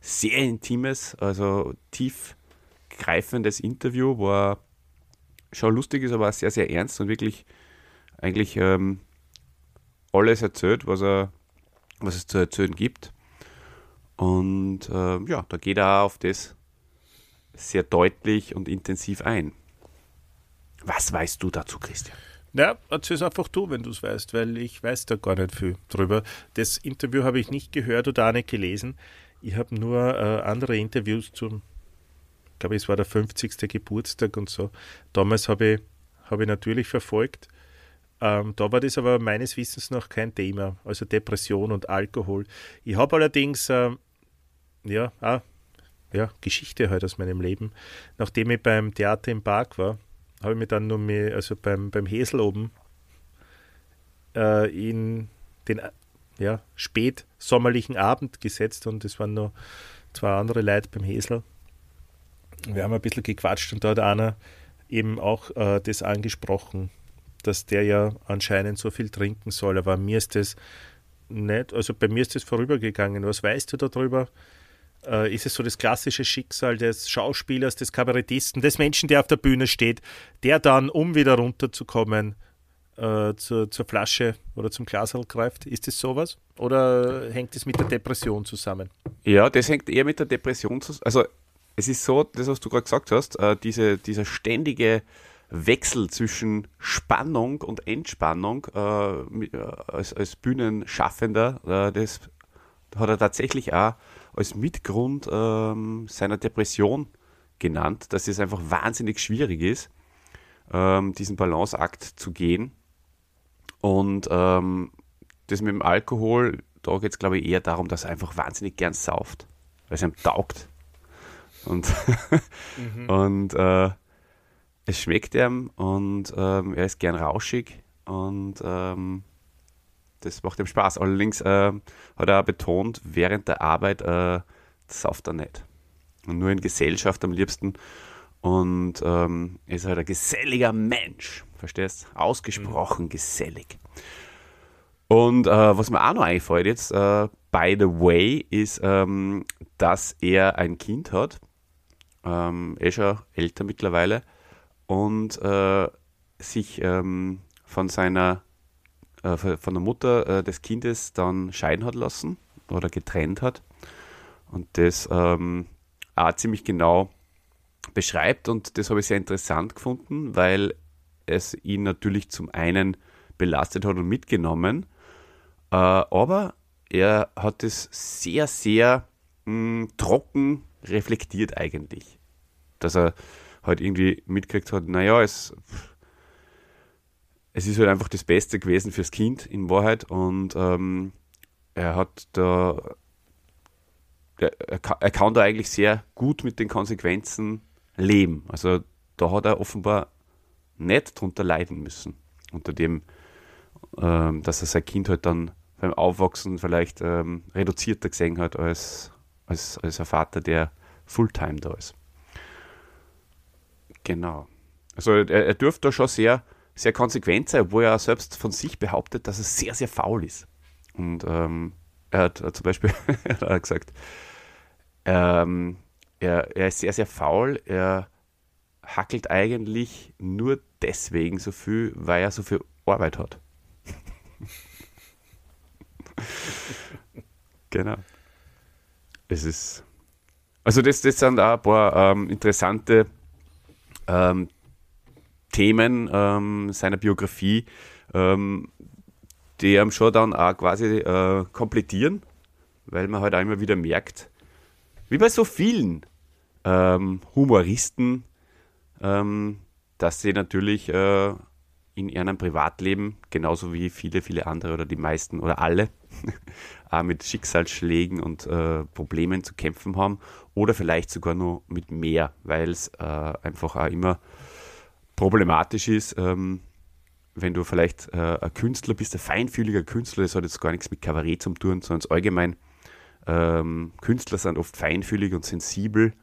sehr intimes, also tiefgreifendes Interview, wo er schon lustig ist, aber auch sehr, sehr ernst und wirklich eigentlich ähm, alles erzählt, was, er, was es zu erzählen gibt. Und äh, ja, da geht er auf das sehr deutlich und intensiv ein. Was weißt du dazu, Christian? Ja, erzähl es einfach du, wenn du es weißt, weil ich weiß da gar nicht viel drüber. Das Interview habe ich nicht gehört oder auch nicht gelesen. Ich habe nur äh, andere Interviews zum, ich glaube, es war der 50. Geburtstag und so. Damals habe ich, hab ich natürlich verfolgt. Ähm, da war das aber meines Wissens noch kein Thema, also Depression und Alkohol. Ich habe allerdings, äh, ja, auch, ja, Geschichte halt aus meinem Leben. Nachdem ich beim Theater im Park war, habe ich mich dann nur mehr, also beim, beim Hesel oben äh, in den ja, spätsommerlichen Abend gesetzt und es waren noch zwei andere Leute beim Hesel. Wir haben ein bisschen gequatscht und da hat einer eben auch äh, das angesprochen, dass der ja anscheinend so viel trinken soll. Aber mir ist das nicht, also bei mir ist das vorübergegangen. Was weißt du darüber? Äh, ist es so das klassische Schicksal des Schauspielers, des Kabarettisten, des Menschen, der auf der Bühne steht, der dann, um wieder runterzukommen, äh, zur, zur Flasche oder zum Glasal greift. Ist das sowas? Oder hängt es mit der Depression zusammen? Ja, das hängt eher mit der Depression zusammen. Also es ist so, das, was du gerade gesagt hast, äh, diese, dieser ständige Wechsel zwischen Spannung und Entspannung äh, äh, als, als Bühnenschaffender, äh, das hat er tatsächlich auch als Mitgrund ähm, seiner Depression genannt, dass es einfach wahnsinnig schwierig ist, ähm, diesen Balanceakt zu gehen. Und ähm, das mit dem Alkohol, da geht es glaube ich eher darum, dass er einfach wahnsinnig gern sauft, weil es ihm taugt. Und, mhm. *laughs* und äh, es schmeckt ihm und ähm, er ist gern rauschig und ähm, das macht ihm Spaß. Allerdings äh, hat er auch betont, während der Arbeit äh, sauft er nicht. Und nur in Gesellschaft am liebsten. Und ähm, ist halt ein geselliger Mensch. Verstehst? Ausgesprochen mhm. gesellig. Und äh, was mir auch noch einfällt jetzt, äh, by the way, ist, ähm, dass er ein Kind hat. Ähm, eh schon älter mittlerweile. Und äh, sich ähm, von seiner, äh, von der Mutter äh, des Kindes dann scheiden hat lassen oder getrennt hat. Und das ähm, auch ziemlich genau beschreibt. Und das habe ich sehr interessant gefunden, weil es ihn natürlich zum einen belastet hat und mitgenommen, äh, aber er hat es sehr, sehr mh, trocken reflektiert eigentlich. Dass er halt irgendwie mitgekriegt hat, naja, es, es ist halt einfach das Beste gewesen fürs Kind in Wahrheit und ähm, er hat da, er, er kann da eigentlich sehr gut mit den Konsequenzen leben. Also da hat er offenbar nicht drunter leiden müssen, unter dem, ähm, dass er sein Kind halt dann beim Aufwachsen vielleicht ähm, reduzierter gesehen hat als, als, als ein Vater, der Fulltime da ist. Genau. Also er, er dürfte da schon sehr, sehr konsequent sein, obwohl er selbst von sich behauptet, dass er sehr, sehr faul ist. Und ähm, er hat zum Beispiel *laughs* hat gesagt, ähm, er, er ist sehr, sehr faul. Er hackelt eigentlich nur deswegen so viel, weil er so viel Arbeit hat. *laughs* genau. Es ist. Also, das, das sind auch ein paar ähm, interessante ähm, Themen ähm, seiner Biografie, ähm, die einem schon dann auch quasi äh, komplettieren, weil man halt auch immer wieder merkt, wie bei so vielen ähm, Humoristen, ähm, dass sie natürlich äh, in ihrem Privatleben, genauso wie viele, viele andere oder die meisten oder alle, *laughs* auch mit Schicksalsschlägen und äh, Problemen zu kämpfen haben oder vielleicht sogar nur mit mehr, weil es äh, einfach auch immer problematisch ist, ähm, wenn du vielleicht äh, ein Künstler bist, ein feinfühliger Künstler, das hat jetzt gar nichts mit Kabarett zu tun, sondern allgemein ähm, Künstler sind oft feinfühlig und sensibel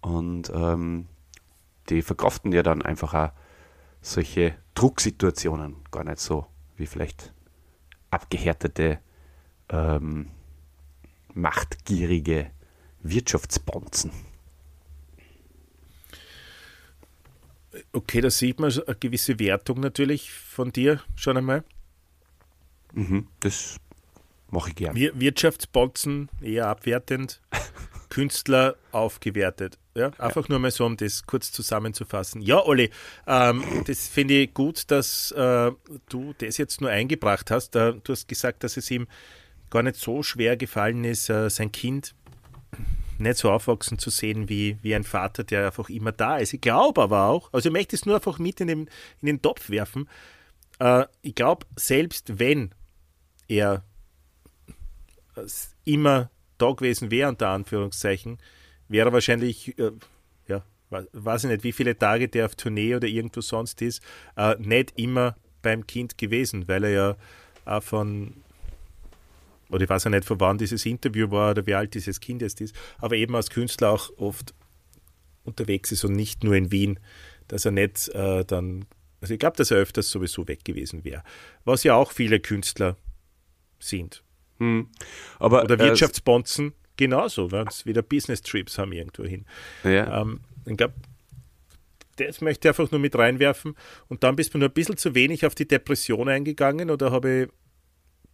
und ähm, die verkraften ja dann einfach auch solche Drucksituationen gar nicht so wie vielleicht abgehärtete, ähm, machtgierige Wirtschaftsbonzen. Okay, da sieht man eine gewisse Wertung natürlich von dir schon einmal. Mhm, das mache ich gerne. Wir Wirtschaftsbonzen eher abwertend, *laughs* Künstler aufgewertet. Ja, einfach ja. nur mal so, um das kurz zusammenzufassen. Ja, Olli, ähm, das finde ich gut, dass äh, du das jetzt nur eingebracht hast. Äh, du hast gesagt, dass es ihm gar nicht so schwer gefallen ist, äh, sein Kind nicht so aufwachsen zu sehen wie, wie ein Vater, der einfach immer da ist. Ich glaube aber auch, also ich möchte es nur einfach mit in den, in den Topf werfen. Äh, ich glaube, selbst wenn er immer da gewesen wäre, unter Anführungszeichen, wäre wahrscheinlich, äh, ja, weiß ich nicht, wie viele Tage der auf Tournee oder irgendwo sonst ist, äh, nicht immer beim Kind gewesen, weil er ja auch von, oder ich weiß ja nicht, von wann dieses Interview war oder wie alt dieses Kind jetzt ist, aber eben als Künstler auch oft unterwegs ist und nicht nur in Wien, dass er nicht äh, dann, also ich glaube, dass er öfters sowieso weg gewesen wäre, was ja auch viele Künstler sind. Hm. Aber, oder äh, Wirtschaftsbonzen, genauso, wenn es wieder Business-Trips haben irgendwo hin. Ja. Ähm, ich glaube, das möchte ich einfach nur mit reinwerfen. Und dann bist du nur ein bisschen zu wenig auf die Depression eingegangen oder habe ich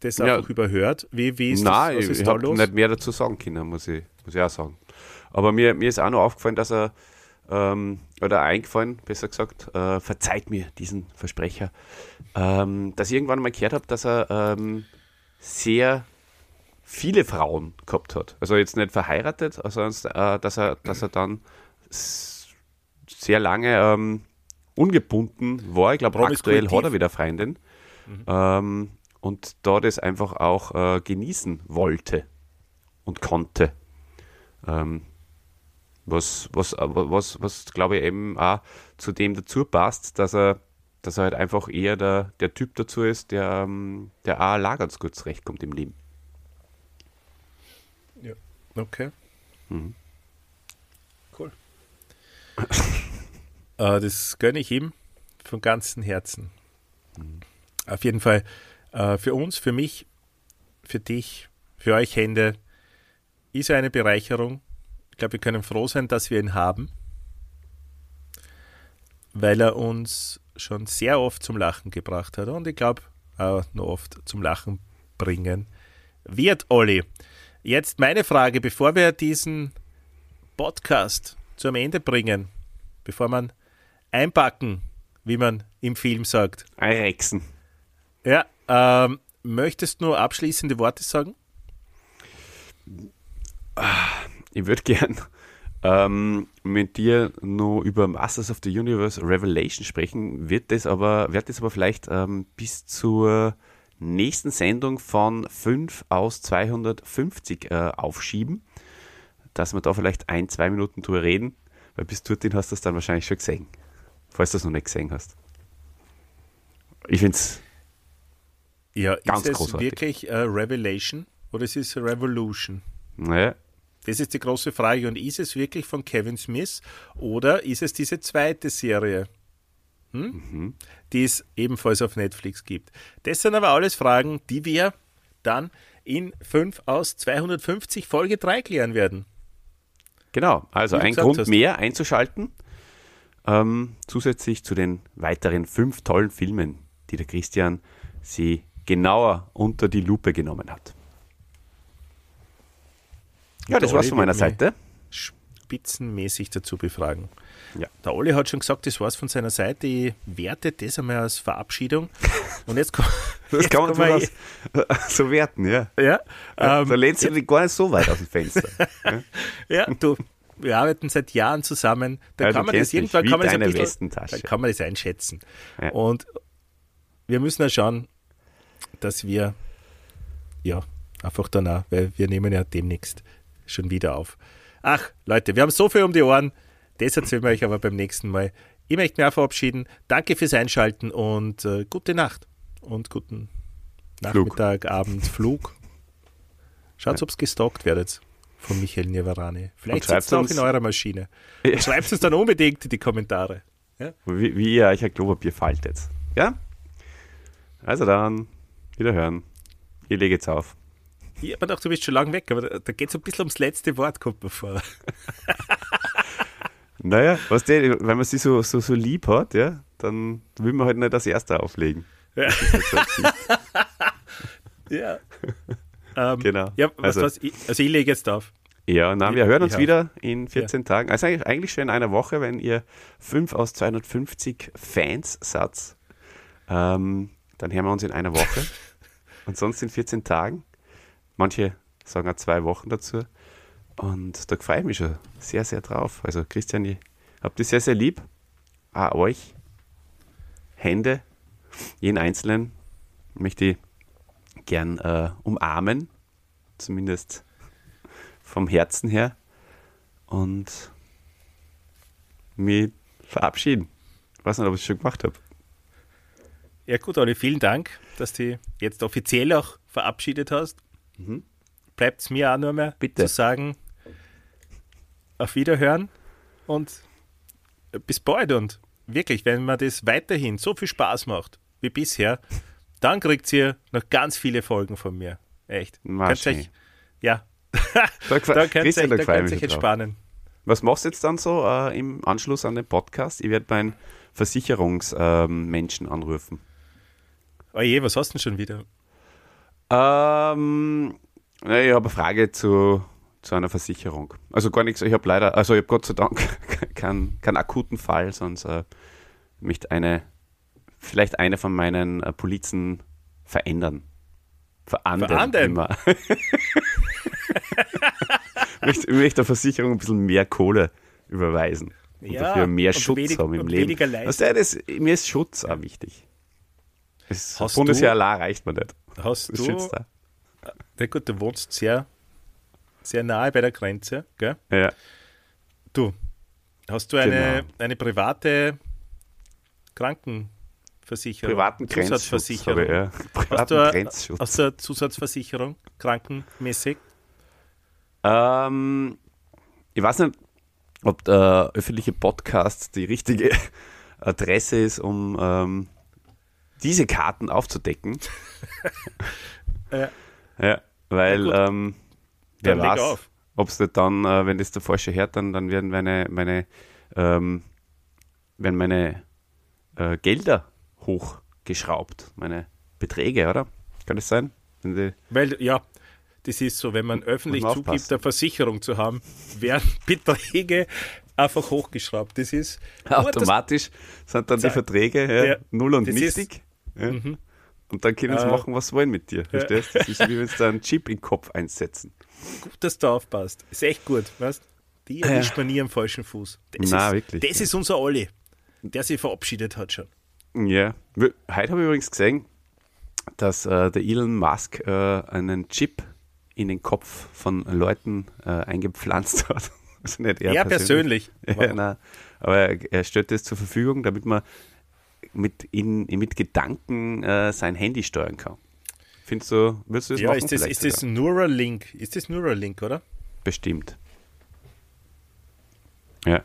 das einfach ja. überhört? Wie, wie ist Nein, das? Was ist ich, habe nicht mehr dazu sagen können, muss ich, muss ich auch sagen. Aber mir, mir ist auch noch aufgefallen, dass er, ähm, oder eingefallen, besser gesagt, äh, verzeiht mir diesen Versprecher, ähm, dass ich irgendwann mal gehört habe, dass er ähm, sehr viele Frauen gehabt hat. Also jetzt nicht verheiratet, sondern äh, dass, er, dass er dann sehr lange ähm, ungebunden war. Ich glaube, aktuell hat er wieder Freundin. Mhm. Und da das einfach auch äh, genießen wollte und konnte. Ähm, was, was, was, was glaube ich eben auch zu dem dazu passt, dass er, dass er halt einfach eher der, der Typ dazu ist, der, ähm, der auch allein ganz gut zurechtkommt im Leben. Okay. Mhm. Cool. *laughs* äh, das gönne ich ihm von ganzem Herzen. Mhm. Auf jeden Fall äh, für uns, für mich, für dich, für euch Hände ist er eine Bereicherung. Ich glaube, wir können froh sein, dass wir ihn haben, weil er uns schon sehr oft zum Lachen gebracht hat und ich glaube auch noch oft zum Lachen bringen wird, Olli. Jetzt meine Frage, bevor wir diesen Podcast zum Ende bringen, bevor man einpacken, wie man im Film sagt. Einrechsen. Ja, ähm, möchtest du nur abschließende Worte sagen? Ich würde gern ähm, mit dir nur über Masters of the Universe Revelation sprechen, wird das aber, wird das aber vielleicht ähm, bis zur nächsten Sendung von 5 aus 250 äh, aufschieben, dass wir da vielleicht ein, zwei Minuten drüber reden, weil bis dorthin hast du es dann wahrscheinlich schon gesehen, falls du es noch nicht gesehen hast. Ich finde es Ja, Ganz ist es großartig. wirklich äh, Revelation oder ist es Revolution? naja, Das ist die große Frage. Und ist es wirklich von Kevin Smith oder ist es diese zweite Serie, hm? die es ebenfalls auf Netflix gibt? Das sind aber alles Fragen, die wir dann in 5 aus 250 Folge 3 klären werden. Genau, also ein Grund hast. mehr einzuschalten, ähm, zusätzlich zu den weiteren fünf tollen Filmen, die der Christian sie genauer unter die Lupe genommen hat. Ja, das war's von meiner Seite. Spitzenmäßig dazu befragen. Ja. Der Olli hat schon gesagt, das war's von seiner Seite. Ich werte das einmal als Verabschiedung. Und jetzt kommt. *laughs* Das jetzt kann man *laughs* so werten, ja. Ja, da ähm, lehnst du dich gar nicht so weit aus dem Fenster. *laughs* ja, du, wir arbeiten seit Jahren zusammen. Da Ja, du kann man das irgendwann kann man das bisschen, da kann man das einschätzen. Ja. Und wir müssen ja schauen, dass wir ja einfach danach, weil wir nehmen ja demnächst schon wieder auf. Ach, Leute, wir haben so viel um die Ohren. Das erzählen wir euch aber beim nächsten Mal. Ich möchte mich auch verabschieden. Danke fürs Einschalten und äh, gute Nacht und guten Flug. Nachmittag, Abend, Flug. Schaut, ob es gestalkt werdet von Michael Niavarani. Vielleicht schreibt sitzt er auch uns- in eurer Maschine. *laughs* Ja. Schreibt es dann unbedingt in die Kommentare. Wie, wie ihr euch ein Klopapier faltet. Ja? Also dann, wiederhören. Ich lege jetzt auf. Ich habe gedacht, du bist schon lange weg, aber da, da geht es ein bisschen ums letzte Wort, kommt mir vor. *laughs* Naja, was der, wenn man sie so, so, so lieb hat, ja, dann will man halt nicht das erste auflegen. Ja. Halt *laughs* Ja. ähm, Genau. Ja, was, Also- was, ich, also ich lege jetzt auf. Ja, na, wir hören uns auch. wieder in 14 Tagen. Also eigentlich, eigentlich schon in einer Woche, wenn ihr 5 aus 250 Fans seid. Ähm, dann hören wir uns in einer Woche. *laughs* Und sonst in 14 Tagen. Manche sagen auch zwei Wochen dazu. Und da freue ich mich schon sehr, sehr drauf. Also Christian, ich hab dich sehr, sehr lieb. Auch euch. Hände, jeden Einzelnen möchte ich gern äh, umarmen. Zumindest vom Herzen her und mich verabschieden. Ich weiß nicht, ob ich es schon gemacht habe. Ja gut, Olli, vielen Dank, dass du jetzt offiziell auch verabschiedet hast. Bleibt es mir auch nur mehr Mhm. Bitte. zu sagen, auf Wiederhören und bis bald. Und wirklich, wenn man das weiterhin so viel Spaß macht wie bisher, dann kriegt ihr noch ganz viele Folgen von mir. Echt. Euch, ja, Da, *laughs* da könnt ihr euch, da euch entspannen. Was machst du jetzt dann so äh, im Anschluss an den Podcast? Ich werde meinen Versicherungsmenschen anrufen. Oje, was hast du denn schon wieder? Ähm, na, ich habe eine Frage zu, zu einer Versicherung. Also gar nichts, ich habe leider, also ich habe Gott sei Dank *laughs* keinen, keinen akuten Fall, sonst äh, möchte eine, vielleicht eine von meinen äh, Polizen verändern. Verandern. Verandern? Immer. *laughs* ich möchte, der Versicherung ein bisschen mehr Kohle überweisen. Und Ja, dafür mehr Schutz wenig- haben im Leben. Also, ja, das, mir ist Schutz auch wichtig. Das Hast Bundesjahr du- allein reicht mir nicht. Hast Das du, na gut, du wohnst sehr, sehr nahe bei der Grenze, gell? Ja. Du, hast du eine, Genau. eine private Krankenversicherung? privaten. Zusatzversicherung. ich, ja. Hast Privaten du, eine- Grenzschutz. hast du eine Zusatzversicherung, krankenmäßig? Ähm, ich weiß nicht, ob der öffentliche Podcast die richtige *laughs* Adresse ist, um ähm, diese Karten aufzudecken. *laughs* Ja. Ja, weil gut. ähm, wer Dann weiß, ob es dann, äh, wenn das der Falsche hört, dann, dann werden meine, meine, ähm, werden meine äh, Gelder hochgeschraubt, meine Beträge, oder? Kann das sein? Weil, ja, das ist so, wenn man öffentlich man zugibt, eine Versicherung zu haben, werden *laughs* Beträge einfach hochgeschraubt. Das ist *laughs* automatisch sind dann die. Verträge ja, Ja, null und das Mhm. Ja. Und dann können sie Äh, machen, was sie wollen mit dir. Verstehst du? Das ist wie wenn sie da einen Chip in den Kopf einsetzen. Gut, dass du aufpasst. Ist echt gut, weißt Die erwischt man nie am falschen Fuß. Das Na, ist, wirklich. Das ist unser Olli, der sich verabschiedet hat schon. Ja. Heute habe ich übrigens gesehen, dass äh, der Elon Musk äh, einen Chip in den Kopf von Leuten äh, eingepflanzt *laughs* hat. Also nicht er, Er persönlich. *laughs* Ja, nein, aber er, er stellt das zur Verfügung, damit man mit, in, mit Gedanken äh, sein Handy steuern kann. Findest du, würdest du das Ja, machen? ist das, ist das? Neuralink? Ist das Neuralink, oder? Bestimmt. Ja.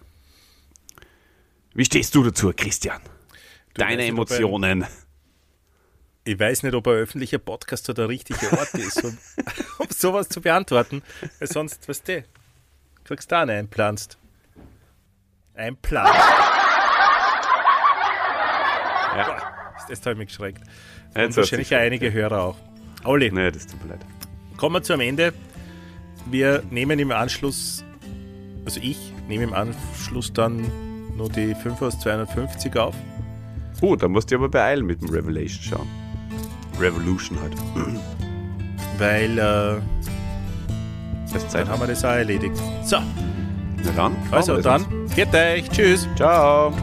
Wie stehst du dazu, Christian? Deine nicht, ob Emotionen. Ich weiß nicht, ob ein öffentlicher Podcast da der richtige Ort *laughs* ist, um, um sowas zu beantworten. Weil sonst, weißt du, kriegst du da einen einpflanzt. Einpflanzt. Ja. Das habe ich mich geschreckt. Und wahrscheinlich sich einige Hörer auch. Olli, Nee, das tut mir leid. kommen wir zum Ende. Wir nehmen im Anschluss, also ich nehme im Anschluss dann nur die 5 aus 250 auf. Oh, da musst du aber beeilen mit dem Revelation schauen. Revolution halt. Weil äh, Das Zeit. dann haben wir das auch erledigt. So, Na dann. also dann, viert euch, tschüss. Ciao.